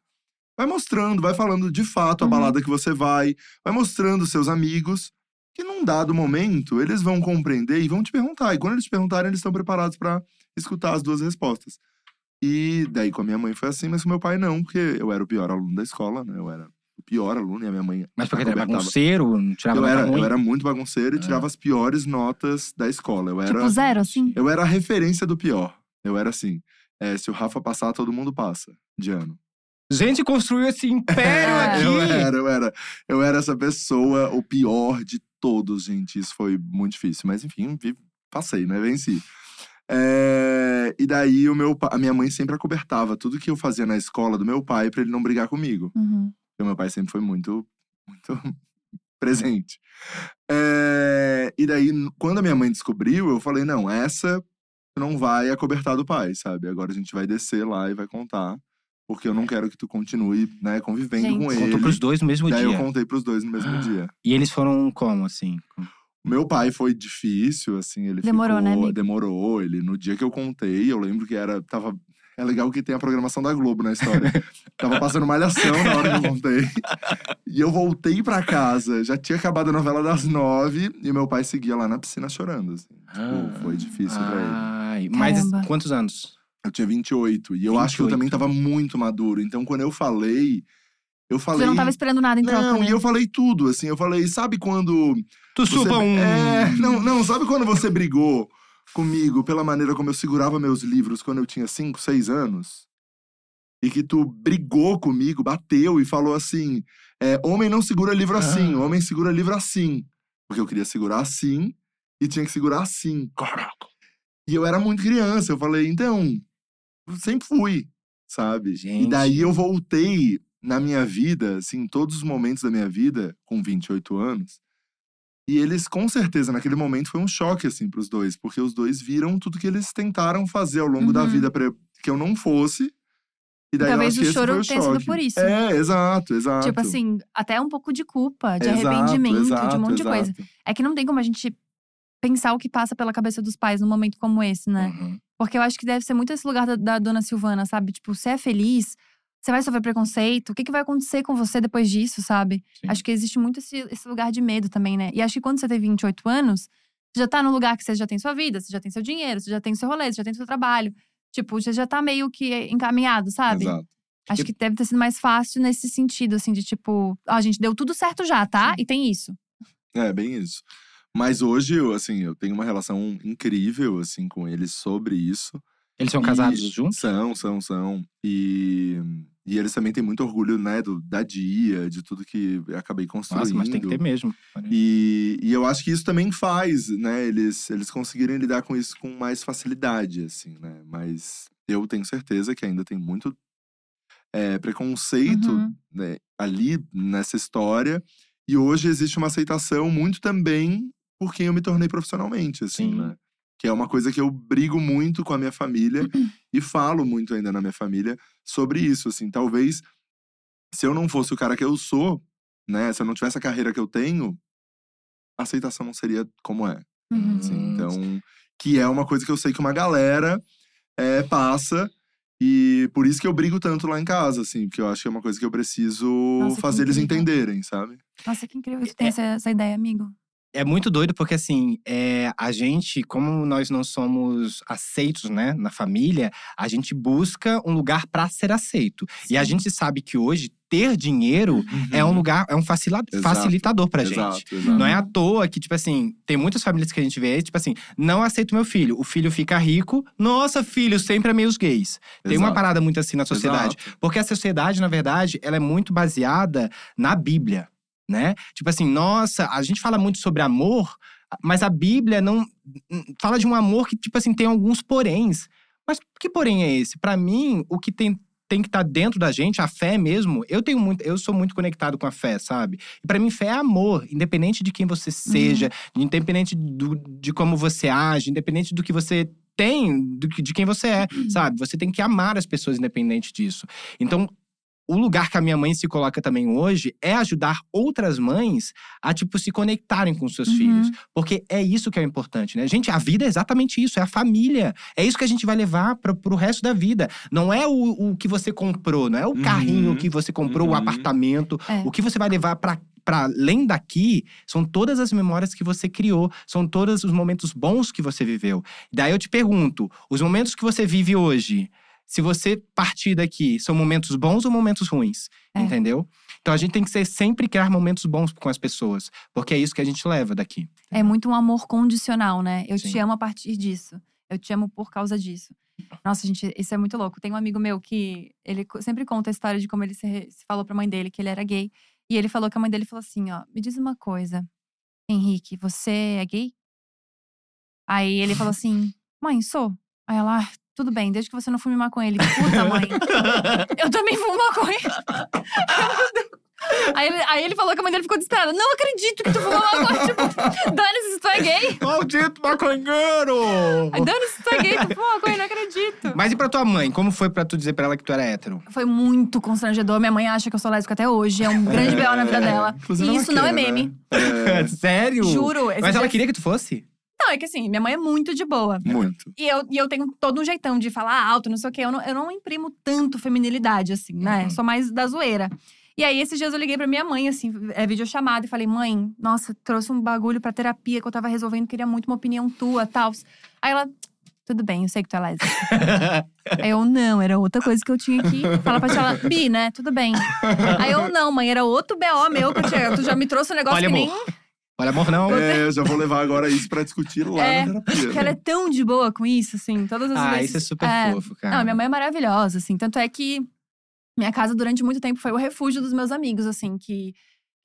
Vai mostrando, vai falando de fato a Uhum. balada que você vai, vai mostrando seus amigos, que num dado momento eles vão compreender e vão te perguntar. E quando eles te perguntarem, eles estão preparados pra escutar as duas respostas. E daí com a minha mãe foi assim, mas com meu pai não, porque eu era o pior aluno da escola, né? Eu era pior aluno e a minha mãe. Mas porque ele era bagunceiro, não tirava Eu nota era, ruim? eu era muito bagunceiro e Ah. tirava as piores notas da escola. Eu era, Tipo, zero, assim? eu era a referência do pior. Eu era assim. é, se o Rafa passar, todo mundo passa de ano. Gente, construiu esse império É. aqui! Eu era, eu era. Eu era essa pessoa, o pior de todos, gente. Isso foi muito difícil. Mas enfim, vi- passei, né? Venci. É, e daí o meu, pa- a minha mãe sempre acobertava tudo que eu fazia na escola do meu pai pra ele não brigar comigo. Uhum. Porque meu pai sempre foi muito, muito presente. É, e daí, quando a minha mãe descobriu, eu falei: não, essa não vai acobertar do pai, sabe? Agora a gente vai descer lá e vai contar. Porque eu não quero que tu continue, né, convivendo com Gente. ele. Contou pros dois no mesmo Daí eu dia. contei pros dois no mesmo dia. E eles foram como, assim? O meu pai foi difícil, assim, ele Demorou, né, ficou, amigo? demorou. Ele no dia que eu contei, eu lembro que era tava é legal que tem a programação da Globo na história. tava passando malhação na hora que eu contei. E eu voltei pra casa, já tinha acabado a novela das nove e meu pai seguia lá na piscina chorando, assim. Tipo, foi difícil pra ele. Ai, mas Caramba. quantos anos? Eu tinha 28 e eu acho que eu 28. também tava muito maduro. Então quando eu falei, eu falei Você não tava esperando nada em troca, Não, né? e eu falei tudo, assim, eu falei, sabe quando Tu Você- supa um. É, não, não, sabe quando você brigou comigo pela maneira como eu segurava meus livros quando eu tinha 5, 6 anos? E que tu brigou comigo, bateu e falou assim: é, homem não segura livro assim, Ah. homem segura livro assim. Porque eu queria segurar assim e tinha que segurar assim. E eu era muito criança, eu falei, então, eu sempre fui, sabe? Gente. E daí eu voltei na minha vida, assim, em todos os momentos da minha vida, com 28 anos. E eles, com certeza, naquele momento foi um choque, assim, pros dois, porque os dois viram tudo que eles tentaram fazer ao longo da Uhum. vida pra que eu não fosse. E daí eu Talvez o choro tenha sido por isso. É, exato, exato. Tipo assim, até um pouco de culpa, de Exato, arrependimento, de exato, um monte de coisa. exato. É que não tem como a gente pensar o que passa pela cabeça dos pais num momento como esse, né? Uhum. Porque eu acho que deve ser muito esse lugar da, da dona Silvana, sabe? Tipo, você é feliz, você vai sofrer preconceito, o que, que vai acontecer com você depois disso, sabe? Sim. Acho que existe muito esse, esse lugar de medo também, né? E acho que quando você tem 28 anos, você já tá num lugar que você já tem sua vida, você já tem seu dinheiro, você já tem seu rolê, você já tem seu trabalho. Tipo, você já tá meio que encaminhado, sabe? Exato. Acho que deve ter sido mais fácil nesse sentido, assim, de tipo, ó, a gente deu tudo certo já, tá? E tem isso. É, bem isso. Mas hoje, eu, assim, eu tenho uma relação incrível, assim, com eles sobre isso. Eles são E- casados juntos? São, são, são. E, e eles também têm muito orgulho, né, do, da dia, de tudo que eu acabei construindo. Nossa, mas tem que ter mesmo. E, e eu acho que isso também faz, né, eles, eles conseguirem lidar com isso com mais facilidade, assim, né. Mas eu tenho certeza que ainda tem muito é, preconceito Uhum. né, ali nessa história. E hoje existe uma aceitação muito também por quem eu me tornei profissionalmente, assim, Sim. né? Que é uma coisa que eu brigo muito com a minha família e falo muito ainda na minha família sobre isso, assim. Talvez se eu não fosse o cara que eu sou, né? Se eu não tivesse a carreira que eu tenho, a aceitação não seria como é. Uhum. assim. Hum. Então, que é uma coisa que eu sei que uma galera é, passa. E por isso que eu brigo tanto lá em casa, assim, porque eu acho que é uma coisa que eu preciso Nossa, que fazer eles incrível. entenderem, sabe? Nossa, que incrível que tu tem essa, essa ideia, amigo. É muito doido porque, assim, é, a gente, como nós não somos aceitos, né, na família, a gente busca um lugar pra ser aceito. E a Sim. gente sabe que hoje ter dinheiro é um lugar, é um Uhum. Exato, facilitador pra gente. Exato, exato. Não é à toa que, tipo assim, tem muitas famílias que a gente vê, tipo assim, não aceito meu filho. O filho fica rico, nossa, filho sempre é meio gays. Tem uma parada muito assim na sociedade. Porque a sociedade, na verdade, ela é muito baseada na Bíblia, né? Tipo assim, nossa, a gente fala muito sobre amor, mas a Bíblia não fala de um amor que, tipo assim, tem alguns poréns. Mas que porém é esse? Pra mim, o que tem tem que estar dentro da gente, a fé mesmo. Eu tenho muito, eu sou muito conectado com a fé, sabe? E para mim fé é amor, independente de quem você seja, independente do, de como você age, independente do que você tem, do que, de quem você é, sabe? Você tem que amar as pessoas independente disso. Então, o lugar que a minha mãe se coloca também hoje é ajudar outras mães a, tipo, se conectarem com seus Uhum. filhos. Porque é isso que é importante, né? Gente, a vida é exatamente isso, é a família. É isso que a gente vai levar pra, pro resto da vida. Não é o, o que você comprou, não é o Uhum. carrinho que você comprou, o Uhum. apartamento. É. O que você vai levar pra. Para além daqui, são todas as memórias que você criou, são todos os momentos bons que você viveu. Daí eu te pergunto: os momentos que você vive hoje, se você partir daqui, são momentos bons ou momentos ruins? É. Entendeu? Então a gente tem que ser, sempre criar momentos bons com as pessoas, porque é isso que a gente leva daqui. É muito um amor condicional, né? Eu te Sim. amo a partir disso. Eu te amo por causa disso. Nossa, gente, isso é muito louco. Tem um amigo meu que ele sempre conta a história de como ele se, se falou pra mãe dele que ele era gay. E ele falou que a mãe dele falou assim: ó, me diz uma coisa, Henrique, você é gay? Aí ele falou assim: mãe, sou. Aí ela, "Ah, tudo bem, desde que você não fume maconha. Ele, puta, mãe, eu também fumo maconha. Aí ele, aí ele falou que a mãe dele ficou desesperada. Não acredito que tu fuma maconha. Tipo, dane-se se tu é gay. Maldito maconheiro! Dane-se se tu é gay, tu fuma maconha, não acredito. Mas e pra tua mãe? Como foi pra tu dizer pra ela que tu era hétero? Foi muito constrangedor. Minha mãe acha que eu sou lésbica até hoje. É um grande B.O. na vida dela. Inclusive, E isso não é meme. né? É, Sério? Juro. Mas ela queria que tu fosse? Não, é que assim, minha mãe é muito de boa. muito. E eu, e eu tenho todo um jeitão de falar alto, não sei o quê. Eu não, eu não imprimo tanto feminilidade, assim, né? Uhum. Sou mais da zoeira. E aí, esses dias eu liguei pra minha mãe, assim, é videochamada, e falei, mãe, nossa, trouxe um bagulho pra terapia que eu tava resolvendo, queria muito uma opinião tua, tal. Aí ela, tudo bem, eu sei que tu é lésbica. Aí eu, não, era outra coisa que eu tinha que falar pra. Ela, Bi, né? Tudo bem. Aí eu, não, mãe, era outro BO meu que eu tinha. Tu já me trouxe um negócio Olha, que amor. nem. Amor, não. É, eu já vou levar agora isso pra discutir lá É, na terapia. Que ela é tão de boa com isso, assim, todas as Ah, vezes. isso é super fofo, cara. Não, minha mãe é maravilhosa, assim. Tanto é que minha casa, durante muito tempo, foi o refúgio dos meus amigos, assim, que,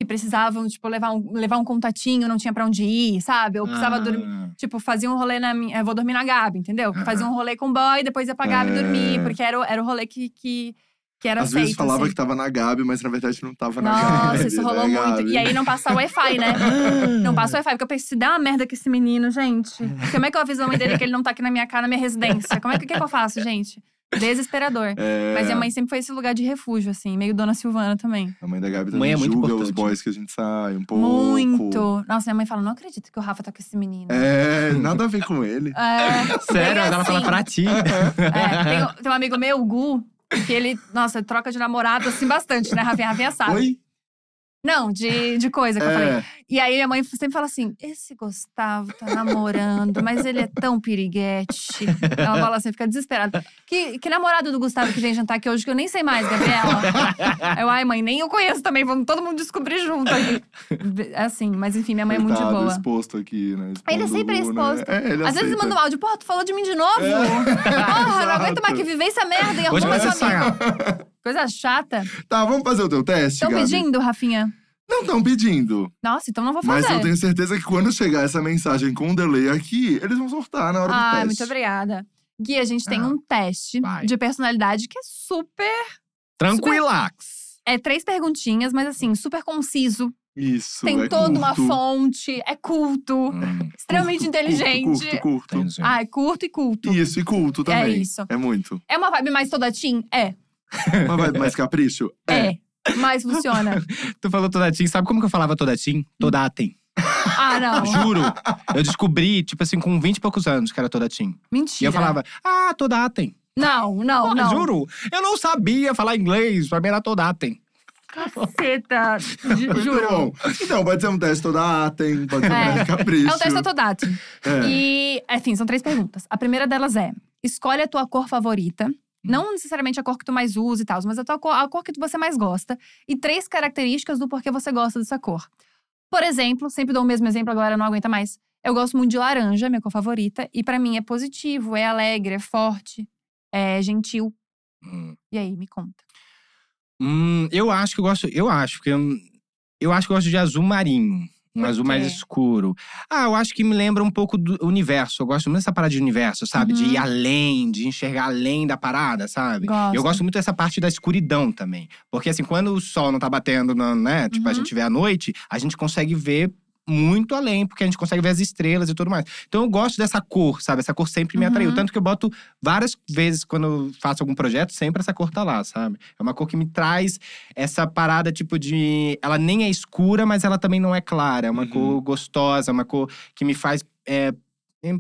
que precisavam, tipo, levar um, levar um contatinho, não tinha pra onde ir, sabe? Eu precisava Ah. dormir. Tipo, fazia um rolê na minha. Vou dormir na Gabi, entendeu? Aham. Fazia um rolê com o boy, depois ia pra Gabi É. dormir, porque era, o- era o rolê que, que, que era Às feito. vezes falava assim. que tava na Gabi, mas na verdade não tava na Gabi. Nossa, isso né, rolou muito. Gabi? E aí não passar o Wi-Fi, né? Não passa o Wi-Fi, porque eu pensei, se der uma merda com esse menino, gente. Como é que eu aviso a mãe dele que ele não tá aqui na minha casa, na minha residência? Como é que, que, que eu faço, gente? Desesperador. É, Mas minha mãe sempre foi esse lugar de refúgio, assim, meio Dona Silvana também. A mãe da Gabi Mãe também é muito julga os importante. boys que a gente sai um pouco. Muito. Nossa, minha mãe fala: não acredito que o Rafa tá com esse menino. É, nada a ver com ele. É, Sério, Bem ela fala assim. pra ti. é, tem, um- tem um amigo meu, o Gu, que ele, nossa, troca de namorado assim bastante, né, Rafinha? Rafinha sabe. Oi? Não, de, de coisa que eu falei. É, E aí minha mãe sempre fala assim: esse Gustavo tá namorando, mas ele é tão piriguete. Ela fala assim, fica desesperada. Que, que namorado do Gustavo que vem jantar aqui hoje, que eu nem sei mais, Gabriela? Eu, ai, mãe, nem eu conheço também, vamos todo mundo descobrir junto aqui. É Assim, mas enfim, minha mãe é muito de coitado, boa. exposto aqui, né? Ele é Expondo sempre né? exposto. É, ele Às vezes aceita. manda um áudio, pô, tu falou de mim de novo? Porra, não aguento mais que viver essa merda e arruma sua amiga. Coisa chata. Tá, vamos fazer o teu teste, Estão pedindo, Rafinha? Não estão pedindo. Nossa, então não vou Mas fazer. eu tenho certeza que quando chegar essa mensagem com o delay aqui, eles vão sortar na hora do Ai, teste. muito obrigada. Gui, a gente tem Ah, um teste vai. de personalidade que é super. Tranquilax. É três perguntinhas, mas assim, super conciso. Isso, tem é toda uma curto. fonte, é culto, Hum, extremamente Curto, inteligente. Curto, curto, curto. Ah, é curto e culto. Isso, e culto É também. isso. É muito. É uma vibe mais toda teen? É. Uma vibe mais capricho? É. Mas funciona. Tu falou Todatim, sabe como que eu falava Todatim? Todatem. Ah, não. Juro. Eu descobri, tipo assim, com 20 e poucos anos que era Todatim. Mentira. E eu falava, ah, Todatem. Não, não, Ah, não. Juro. Eu não sabia falar inglês, pra mim era Todatem. Caceta. Ju- Juro. Então, pode ser um teste toda atem, pode ser um É. teste capricho. É um teste autodate. É. E, enfim, são três perguntas. A primeira delas é: escolhe a tua cor favorita. Não necessariamente a cor que tu mais usa e tal, mas a, tua cor, a cor que você mais gosta. E três características do porquê você gosta dessa cor. Por exemplo, sempre dou o mesmo exemplo, a galera não aguenta mais. Eu gosto muito de laranja, minha cor favorita. E pra mim é positivo, é alegre, é forte, é gentil. Hum. E aí, me conta. Hum, eu acho que eu gosto. Eu acho que eu, eu acho que eu gosto de azul marinho. Por azul mais escuro. Ah, eu acho que me lembra um pouco do universo. Eu gosto muito dessa parada de universo, sabe? De Uhum. ir além, de enxergar além da parada, sabe? Gosto. Eu gosto muito dessa parte da escuridão também. Porque, assim, quando o sol não tá batendo, né? Tipo, a Uhum. gente vê à noite, a gente consegue ver muito além, porque a gente consegue ver as estrelas e tudo mais. Então eu gosto dessa cor, sabe? Essa cor sempre me atraiu. Uhum. Tanto que eu boto várias vezes quando eu faço algum projeto, sempre essa cor tá lá, sabe? É uma cor que me traz essa parada, tipo, de. Ela nem é escura, mas ela também não é clara. É uma Uhum. cor gostosa, uma cor que me faz. é,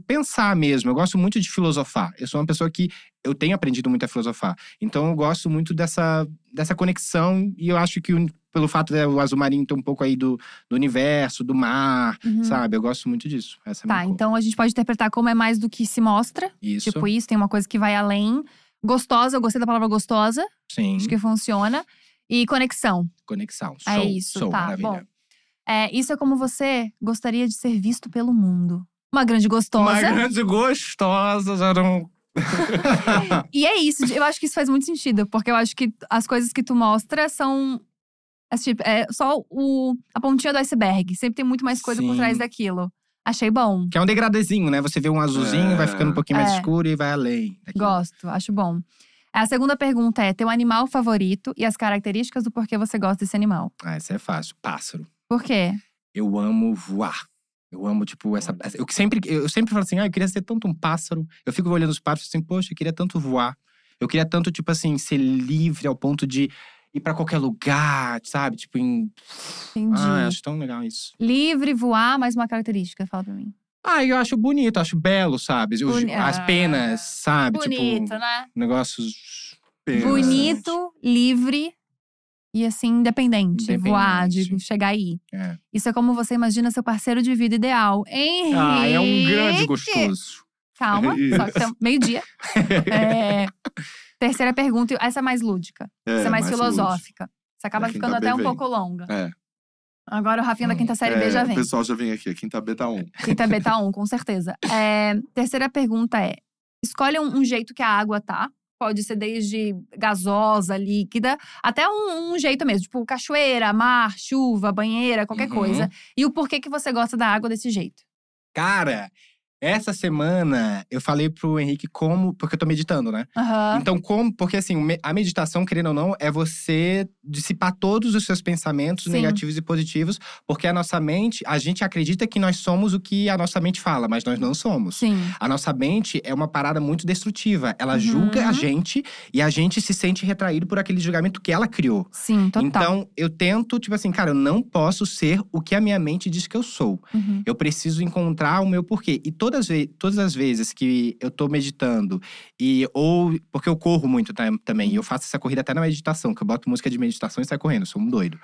pensar mesmo. Eu gosto muito de filosofar. Eu sou uma pessoa que eu tenho aprendido muito a filosofar. Então eu gosto muito dessa, dessa conexão e eu acho que pelo fato de o azul marinho ter um pouco aí do, do universo, do mar, Uhum. sabe? Eu gosto muito disso. Essa é Tá, cor. então a gente pode interpretar como é mais do que se mostra. Isso. Tipo isso, tem uma coisa que vai além. Gostosa, eu gostei da palavra gostosa, Sim. acho que funciona. E conexão. Conexão. É Sou, isso, sou, tá, maravilha. bom. É, isso é como você gostaria de ser visto pelo mundo. Uma grande gostosa. Uma grande gostosa, já não. E é isso, eu acho que isso faz muito sentido, porque eu acho que as coisas que tu mostra são. é, tipo, é só o, a pontinha do iceberg. Sempre tem muito mais coisa por Sim. trás daquilo. Achei bom. Que é um degradezinho, né? Você vê um azulzinho, É. vai ficando um pouquinho mais É. escuro e vai além. daquilo. Gosto, acho bom. A segunda pergunta é: teu animal favorito e as características do porquê você gosta desse animal. Ah, isso é fácil. Pássaro. Por quê? Eu amo voar. Eu amo, tipo, essa. Eu sempre, eu sempre falo assim, ah, eu queria ser tanto um pássaro. Eu fico olhando os pássaros assim, poxa, eu queria tanto voar. Eu queria tanto, tipo assim, ser livre ao ponto de ir pra qualquer lugar, sabe? Tipo, em. Entendi. Ah, eu acho tão legal isso. Livre, voar, mais uma característica, fala pra mim. Ah, eu acho bonito, acho belo, sabe? Os- Boni- As Ah. penas, sabe? Bonito, tipo, né? negócios. Pena. Bonito, livre e assim, independente. Voar, de Independente. chegar aí. É. Isso é como você imagina seu parceiro de vida ideal. Henrique! Ah, é um grande gostoso. Calma, só que tem meio-dia. É, Terceira pergunta, essa é mais lúdica. essa é mais, filosófica. Você acaba Da ficando até B um pouco longa. É. Agora o Rafinha da quinta série B É, já O vem. pessoal já vem aqui, a quinta beta 1. Quinta beta 1, com certeza. É, terceira pergunta é: escolhe um, um jeito que a água tá. Pode ser desde gasosa, líquida, até um, um jeito mesmo, tipo cachoeira, mar, chuva, banheira, qualquer Uhum. coisa. E o porquê que você gosta da água desse jeito. Cara, essa semana eu falei pro Henrique como. Porque eu tô meditando, né? Aham. Então, como. Porque assim, a meditação, querendo ou não, é você dissipar todos os seus pensamentos Sim. negativos e positivos. Porque a nossa mente, a gente acredita que nós somos o que a nossa mente fala, mas nós não somos. Sim. A nossa mente é uma parada muito destrutiva. Ela Uhum. julga a gente e a gente se sente retraído por aquele julgamento que ela criou. Sim, total. Então, eu tento, tipo assim, cara, eu não posso ser o que a minha mente diz que eu sou. Uhum. Eu preciso encontrar o meu porquê. E todas, todas as vezes que eu tô meditando, e ou porque eu corro muito tá, também, e eu faço essa corrida até na meditação, que eu boto música de meditação e saio correndo, eu sou um doido.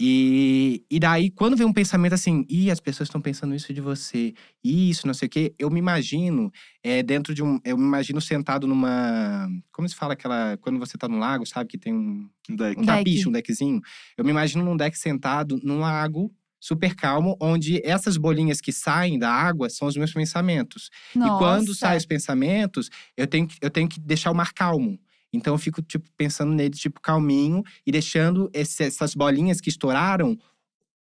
E, e daí, quando vem um pensamento assim, ih, as pessoas estão pensando isso de você, ih, isso, não sei o quê, eu me imagino é, dentro de um. Eu me imagino sentado numa. Como se fala aquela. Quando você tá no lago, sabe que tem um Um deck. um tapiche, um deckzinho. Eu me imagino num deck sentado num lago super calmo, onde essas bolinhas que saem da água são os meus pensamentos. E quando Nossa. saem os pensamentos, eu tenho, que, eu tenho que deixar o mar calmo. Então eu fico, tipo, pensando nele, tipo, calminho e deixando esse- essas bolinhas que estouraram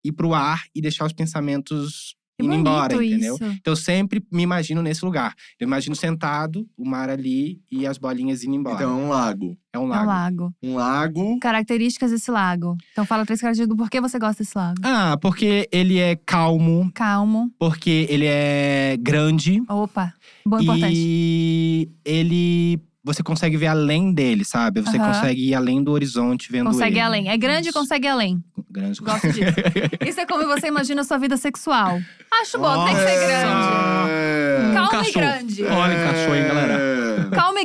ir pro ar e deixar os pensamentos indo embora, entendeu? isso. Então eu sempre me imagino nesse lugar. Eu imagino sentado, o mar ali e as bolinhas indo embora. Então é um lago. é um É um lago. lago. Um lago. Características desse lago. Então fala três características do porquê você gosta desse lago. Ah, porque ele é calmo, Calmo. porque ele é grande Opa, bom importante. e ele você consegue ver além dele, sabe? Você Aham. consegue ir além do horizonte vendo Consegue ir ele. além. É grande e Isso. consegue ir além. Grande. Gosto disso. Isso é como você imagina a sua vida sexual. Acho bom, tem que ser Nossa. grande. É. Calmo e cachorro. grande. Olha, encaixou, hein, galera?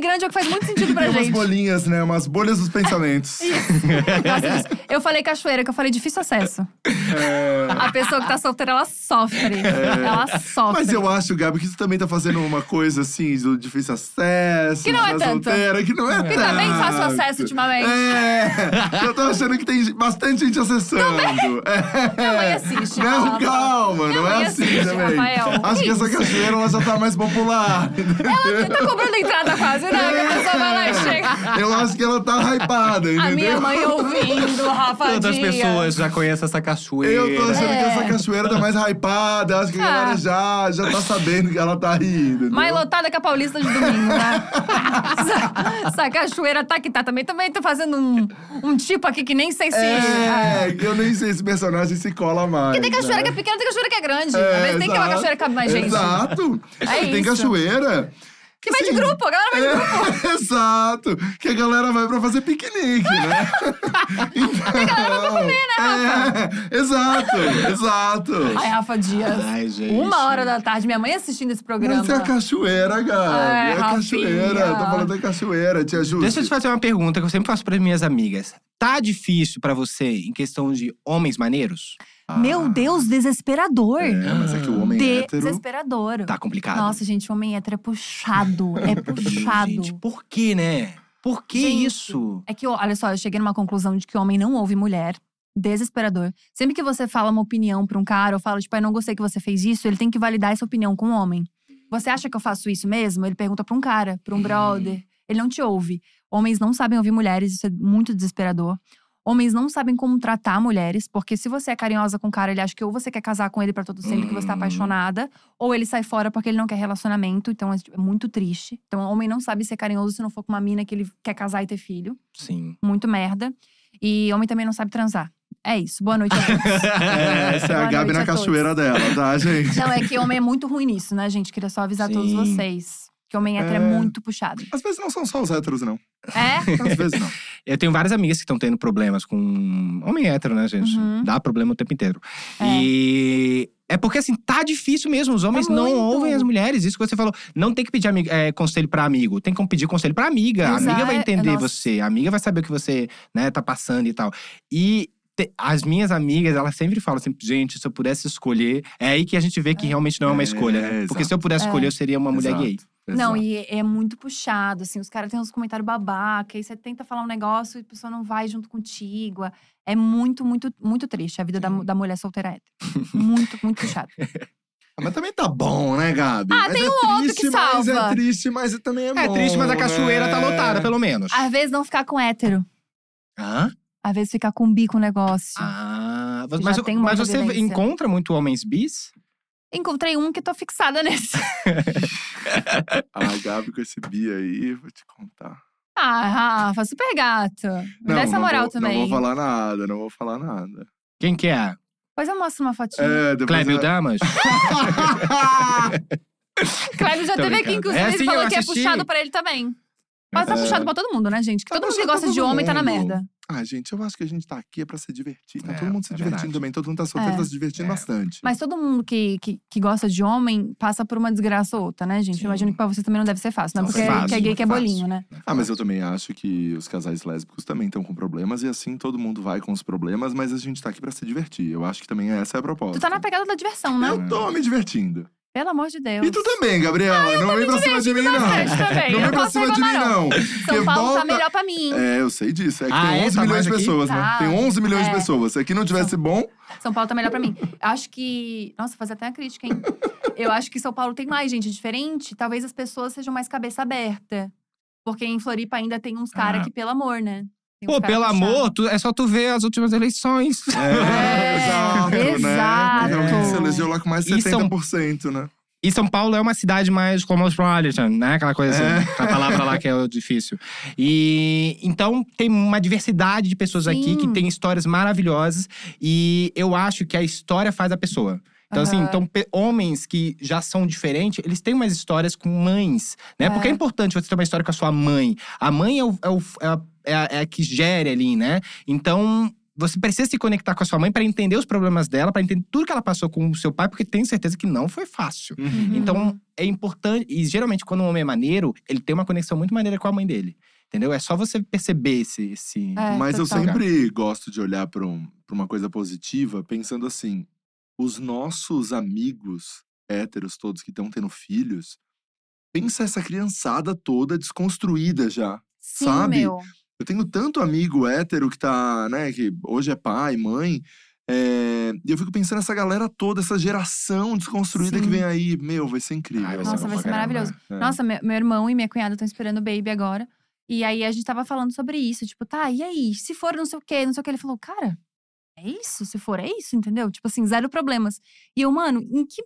É. Grande é o que faz muito sentido pra Tem umas gente. bolinhas, né? Umas bolhas dos pensamentos. Disso. Eu falei cachoeira, que eu falei difícil acesso. É. A pessoa que tá solteira, ela sofre. Ela sofre. Mas eu acho, Gabi, que tu também tá fazendo uma coisa assim, do difícil acesso. Que não é da tanto. solteira, que não é Que também tanto. faço acesso ultimamente. É, eu tô achando que tem bastante gente acessando. É. Minha mãe assiste. Não, calma, não é assim assiste, também. Rafael. Acho que Que essa isso? cachoeira ela já tá mais popular. Tá cobrando entrada quase, É, a pessoa vai lá e chega. Eu acho que ela tá hypada, entendeu? A minha mãe ouvindo, Rafa Todas as Dias. pessoas já conhecem essa cachoeira. Eu tô achando É. que essa cachoeira tá mais hypada. Acho que a Ah. galera já, já tá sabendo que ela tá rindo. Mais lotada que a Paulista de domingo, né? essa, essa cachoeira tá que tá. Também, também tô fazendo um, um tipo aqui que nem sei se. É, que eu nem sei se esse personagem se cola mais. Porque tem cachoeira né? que é pequena, tem cachoeira que é grande. É, Às vezes tem que uma exato. cachoeira que cabe mais gente. Exato. É tem isso. cachoeira. Que vai de assim, grupo, a galera vai de grupo. É, exato. Que a galera vai pra fazer piquenique, né? então, a galera vai pra comer, né, É, exato, exato. Ai, Rafa Dias. Ai, gente. Uma hora da tarde, minha mãe assistindo esse programa. Mas é a cachoeira, Gabi. Ai, é a cachoeira. Tô falando da cachoeira, tia Ju. Deixa eu te fazer uma pergunta que eu sempre faço para minhas amigas. Tá difícil pra você em questão de homens maneiros? Meu Deus, desesperador. É, mas é que o homem hétero… Desesperador. Tá complicado. Nossa, gente, o homem hétero é puxado. É puxado. Gente, por que, né? Por que Gente, isso? É que, olha só, eu cheguei numa conclusão de que homem não ouve mulher. Desesperador. Sempre que você fala uma opinião pra um cara, ou fala, tipo, eu não gostei que você fez isso, ele tem que validar essa opinião com o homem. Você acha que eu faço isso mesmo? Ele pergunta pra um cara, pra um brother. Ele não te ouve. Homens não sabem ouvir mulheres, isso é muito desesperador. Homens não sabem como tratar mulheres, porque se você é carinhosa com o cara, ele acha que ou você quer casar com ele pra todo sempre, que você tá Hum. apaixonada, ou ele sai fora porque ele não quer relacionamento, então é tipo, é muito triste. Então, homem não sabe ser carinhoso se não for com uma mina que ele quer casar e ter filho Sim. muito merda. E homem também não sabe transar. É isso. Boa noite a todos. É, essa é a Gabi na a todos. cachoeira dela, tá, gente? Não, é que homem é muito ruim nisso, né, gente? Queria só avisar todos Sim. vocês. Que homem hétero é. É. muito puxado. Às vezes não são só os héteros, não. É? Às vezes não. Eu tenho várias amigas que estão tendo problemas com homem hétero, né, gente? Uhum. Dá problema o tempo inteiro. É. E é porque, assim, tá difícil mesmo. Os homens não muito. ouvem as mulheres. Isso que você falou. Não tem que pedir é, conselho pra amigo. Tem que pedir conselho pra amiga. A amiga vai Exato. entender Nossa. você. A amiga vai saber o que você, né, tá passando e tal. E te- as minhas amigas, elas sempre falam assim, gente, se eu pudesse escolher… É aí que a gente vê que realmente não é uma É, escolha, né? Porque exato. se eu pudesse É. escolher, eu seria uma mulher Exato, gay. Não, exato. e é muito puxado, assim. Os caras têm uns comentários babaca. Aí você tenta falar um negócio e a pessoa não vai junto contigo. É muito, muito, muito triste a vida da, da mulher solteira hétero. muito, muito puxado. Ah, Mas também tá bom, né, Gabi? Ah, Mas tem é um outro triste, que Mas é salva. triste, mas também é bom. É triste, mas a cachoeira né? tá lotada, pelo menos. Às vezes não ficar com hétero. Hã? Às vezes ficar com bi com o negócio. Ah, mas, uma mas você encontra muito homens bis? Encontrei um que tô fixada nesse. A Gabi com esse bi aí, vou te contar. Ah, Rafa, super gato. Me dá essa não moral vou, também. Não vou falar nada, não vou falar nada. Quem que é? Depois eu mostro uma fotinha. É, Clébio eu- Damas? Clébio já Tô teve aqui, brincando. inclusive, É, ele falou que é puxado pra ele também. Mas tá É. puxado pra todo mundo, né, gente? Que Tá todo mundo que gosta de homem tá na mundo. merda. Ah, gente, eu acho que a gente tá aqui é pra se divertir. Tá É, todo mundo se é divertindo verdade. também. Todo mundo tá solteiro, É. tá se divertindo É. bastante. Mas todo mundo que, que, que gosta de homem passa por uma desgraça ou outra, né, gente? Sim. Eu imagino que pra você também não deve ser fácil, não é Não, porque é fácil, que é gay que é é bolinho, né? Ah, mas eu também acho que os casais lésbicos também estão com problemas. E assim, todo mundo vai com os problemas. Mas a gente tá aqui pra se divertir. Eu acho que também essa é a proposta. Tu tá na pegada da diversão, né? Eu tô me divertindo. Pelo amor de Deus. E tu também, Gabriela. não vem pra cima de mim, não. também. Não Eu vem pra cima de mim, não. São Paulo tá volta- melhor pra mim. É, eu sei disso. É que Ah, tem é? 11 Tá milhões de aqui? pessoas, né? Tá. Tem 11 milhões de É. pessoas. Se aqui não tivesse bom, São Paulo tá melhor pra mim. Acho que. Nossa, fazer até uma crítica, hein? Eu acho que São Paulo tem mais gente diferente. Talvez as pessoas sejam mais cabeça aberta. Porque em Floripa ainda tem uns caras Ah. que, pelo amor, né? Pô, pelo amor, tu- é só tu ver as últimas eleições. É, É, exato, exato. né? Realmente se elegeu lá com mais de E são- 70%, né? E São Paulo é uma cidade mais cosmopolitan, né? Aquela coisa É. assim, aquela palavra lá que é o difícil. E então tem uma diversidade de pessoas aqui que Sim. tem histórias maravilhosas e eu acho que a história faz a pessoa. Então, assim, Aham. então, homens que já são diferentes, eles têm umas histórias com mães, né? É. Porque é importante você ter uma história com a sua mãe. A mãe é, o, é, o- é a, é a- é a que gere ali, né? Então, você precisa se conectar com a sua mãe para entender os problemas dela, para entender tudo que ela passou com o seu pai, porque tenho certeza que não foi fácil. Uhum. Então, é importante. E geralmente, quando um homem é maneiro, ele tem uma conexão muito maneira com a mãe dele. Entendeu? É só você perceber esse. esse... É, Mas eu sempre gosto de olhar pra um, uma coisa positiva, pensando assim: os nossos amigos héteros todos que estão tendo filhos, pensa essa criançada toda desconstruída já. Sim, sabe? meu. Eu tenho tanto amigo hétero que tá, né, que hoje é pai, mãe, É, e eu fico pensando nessa galera toda, essa geração desconstruída Sim. que vem aí. Meu, vai ser incrível. Ai, vai Nossa, bom vai ser maravilhoso. É. Nossa, meu, meu irmão e minha cunhada estão esperando o baby agora. E aí a gente tava falando sobre isso. Tipo, tá, e aí? Se for não sei o quê, não sei o quê. Ele falou, cara, é isso? Se for, é isso, entendeu? Tipo assim, zero problemas. E eu, mano, em que.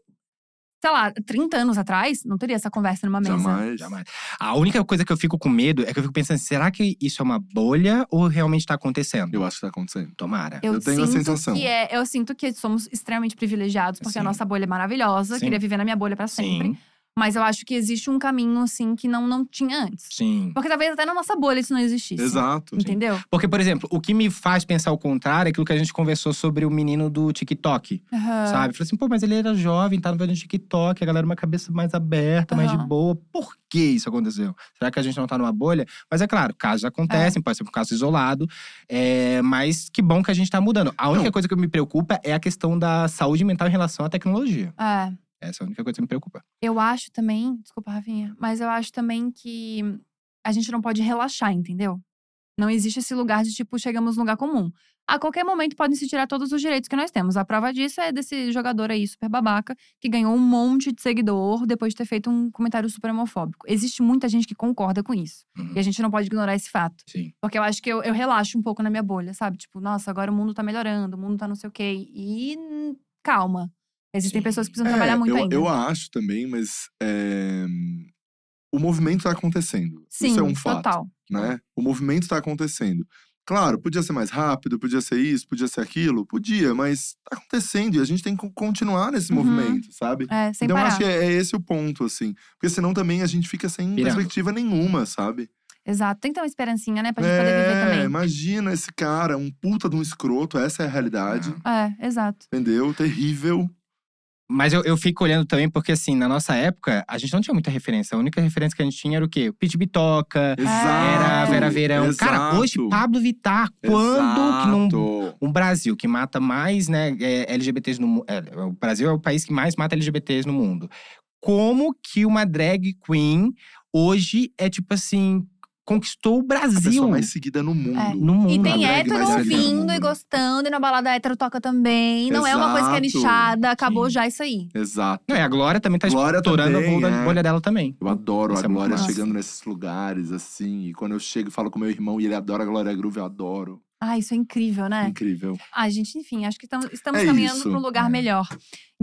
Sei lá, 30 anos atrás, não teria essa conversa numa mesa. Jamais. Jamais. A única coisa que eu fico com medo é que eu fico pensando, será que isso é uma bolha ou realmente tá acontecendo? Eu acho que tá acontecendo. Tomara. Eu, Eu tenho a sensação. Que é, eu sinto que somos extremamente privilegiados, porque a Sim. nossa bolha é maravilhosa. Sim. Queria viver na minha bolha pra sempre. Sim, Mas eu acho que existe um caminho, assim, que não, não tinha antes. sim. Porque talvez até na nossa bolha isso não existisse. Exato. Entendeu? Porque, por exemplo, o que me faz pensar o contrário é aquilo que a gente conversou sobre o menino do TikTok. Aham. Sabe? Falei assim, pô, mas ele era jovem, tava vendo TikTok, a galera uma cabeça mais aberta, mais de boa. Por que isso aconteceu? Será que a gente não tá numa bolha? Mas é claro, casos acontecem, pode ser um caso isolado. é, mas que bom que a gente tá mudando. A única Não. coisa que me preocupa é a questão da saúde mental em relação à tecnologia. É. Essa é a única coisa que me preocupa. Eu acho também, desculpa, Rafinha, mas eu acho também que a gente não pode relaxar, entendeu? Não existe esse lugar de tipo, chegamos num lugar comum. A qualquer momento podem se tirar todos os direitos que nós temos. A prova disso é desse jogador aí, super babaca, que ganhou um monte de seguidor depois de ter feito um comentário super homofóbico. Existe muita gente que concorda com isso. Uhum. E a gente não pode ignorar esse fato. Sim. Porque eu acho que eu, eu relaxo um pouco na minha bolha, sabe? Tipo, nossa, agora o mundo tá melhorando, o mundo tá não sei o quê. E hum, calma. Existem Sim. pessoas que precisam É, trabalhar muito eu, ainda. eu acho também, mas é, o movimento tá acontecendo. Sim, Isso é um fato. total. né? O movimento tá acontecendo. Claro, podia ser mais rápido, podia ser isso, podia ser aquilo, podia, mas tá acontecendo e a gente tem que continuar nesse Uhum. movimento, sabe? É, sem então, parar. acho que é, é esse o ponto, assim. Porque senão também a gente fica sem Pirando. perspectiva nenhuma, sabe? Exato. Tem que ter uma esperancinha, né? Pra gente poder viver É, também. imagina esse cara, um puta de um escroto, essa é a realidade, É, exato. entendeu? Terrível. Mas eu, eu fico olhando também, porque assim, na nossa época, a gente não tinha muita referência. A única referência que a gente tinha era o quê? O Pit Bitoca, Exato. era Vera Verão. Cara, exato, hoje Pablo Vittar, quando que num um Brasil que mata mais né, é, LGBTs no mundo. o Brasil é o país que mais mata LGBTs no mundo. Como que uma drag queen hoje é tipo assim, conquistou o A Brasil pessoa mais seguida no mundo. É. no mundo. E tem hétero ouvindo e gostando, e na balada hétero toca também. Não é uma coisa que é Exato. nichada, acabou Sim. já isso aí. Exato. Não, e a Glória também tá Glória estourando também, a bolha, é. dela também. Eu adoro Isso a é Glória chegando nesses lugares, assim. E quando eu chego e falo com meu irmão e ele adora a Glória Groove, eu adoro. Ah, isso é incrível, né? Incrível. Ah, gente, enfim, acho que estamos, estamos É caminhando para um lugar É. melhor.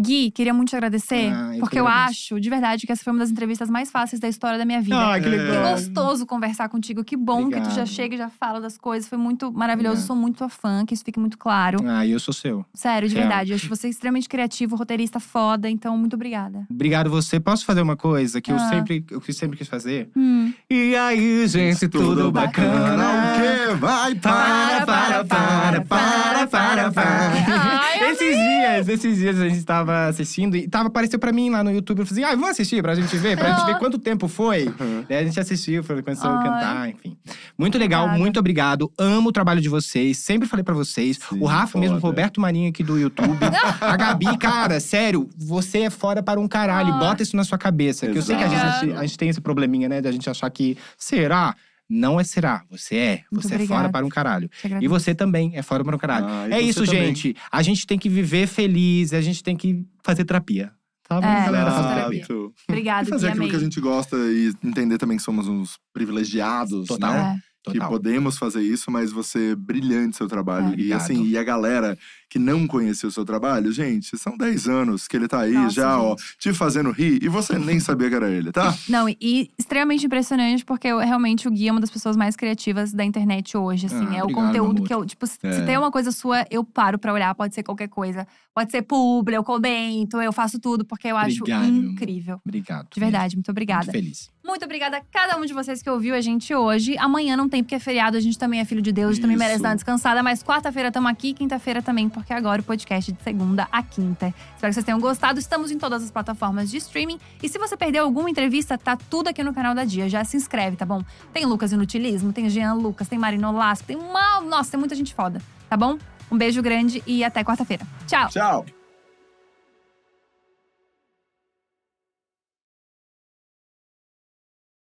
Gui, queria muito te agradecer, Ah, eu que porque eu acho, de verdade, que essa foi uma das entrevistas mais fáceis da história da minha vida. Ai, que É. Que legal. gostoso conversar contigo. Que bom que tu já Obrigado. chega e já fala das coisas. Foi muito maravilhoso. Obrigado. Sou muito tua fã, que isso fique muito claro. Ah, eu sou seu. Sério, de Real. verdade. Eu acho você extremamente criativo, roteirista foda. Então, muito obrigada. Obrigado você. Posso fazer uma coisa que eu Ah. sempre, eu que sempre quis fazer? Hum. E aí, gente, tudo, bacana? O quê? Vai, para, para, para, para, para, para. Ai, esses dias, esses dias a gente tava assistindo e tava, apareceu pra mim lá no YouTube. Eu falei assim, ah, vamos assistir pra gente ver, pra gente ver quanto tempo foi. Daí a gente assistiu, foi, começou a cantar, enfim. Muito legal, muito obrigado. Amo o trabalho de vocês, sempre falei pra vocês. Sim, o Rafa mesmo, o foda. Roberto Marinho aqui do YouTube. a Gabi, cara, sério, você é fora para um caralho. Ah. Bota isso na sua cabeça. Que eu sei que a Exato. gente, a gente tem esse probleminha, né, da gente achar que será. Não é será, você é. Muito Você é obrigada. fora para um caralho. E você também é fora para um caralho. Ah, é isso, também. gente. A gente tem que viver feliz, a gente tem que fazer terapia. Tá bom, É, galera? fazer terapia. Obrigada, E fazer aquilo amei. que a gente gosta e entender também que somos uns privilegiados, Total. né? É. Que Total. podemos fazer isso, mas você é brilhante seu trabalho. É. e assim, e a galera que não conheceu o seu trabalho, gente, são 10 anos que ele tá aí Nossa, já, ó, gente. te fazendo rir e você nem sabia que era ele, tá? Não, e, extremamente impressionante, porque eu, realmente o Gui é uma das pessoas mais criativas da internet hoje, assim. Ah, é o obrigado, conteúdo amor. que eu, tipo, se, É. se tem uma coisa sua, eu paro pra olhar, pode ser qualquer coisa. Pode ser publi, eu comento, eu faço tudo, porque eu acho Obrigado, amor. incrível. Obrigado. De verdade, muito obrigada. Muito feliz. Muito obrigada a cada um de vocês que ouviu a gente hoje. Amanhã não tem, porque é feriado, a gente também é filho de Deus, gente também Isso. merece dar uma descansada. Mas quarta-feira estamos aqui, quinta-feira também, porque agora o podcast é de segunda a quinta. Espero que vocês tenham gostado. Estamos em todas as plataformas de streaming. E se você perdeu alguma entrevista, tá tudo aqui no canal da Dia. Já se inscreve, tá bom? Tem Lucas Inutilismo, tem Jean Lucas, tem Marino Lasco, tem uma. Nossa, tem muita gente foda, tá bom? Um beijo grande e até quarta-feira. Tchau! Tchau!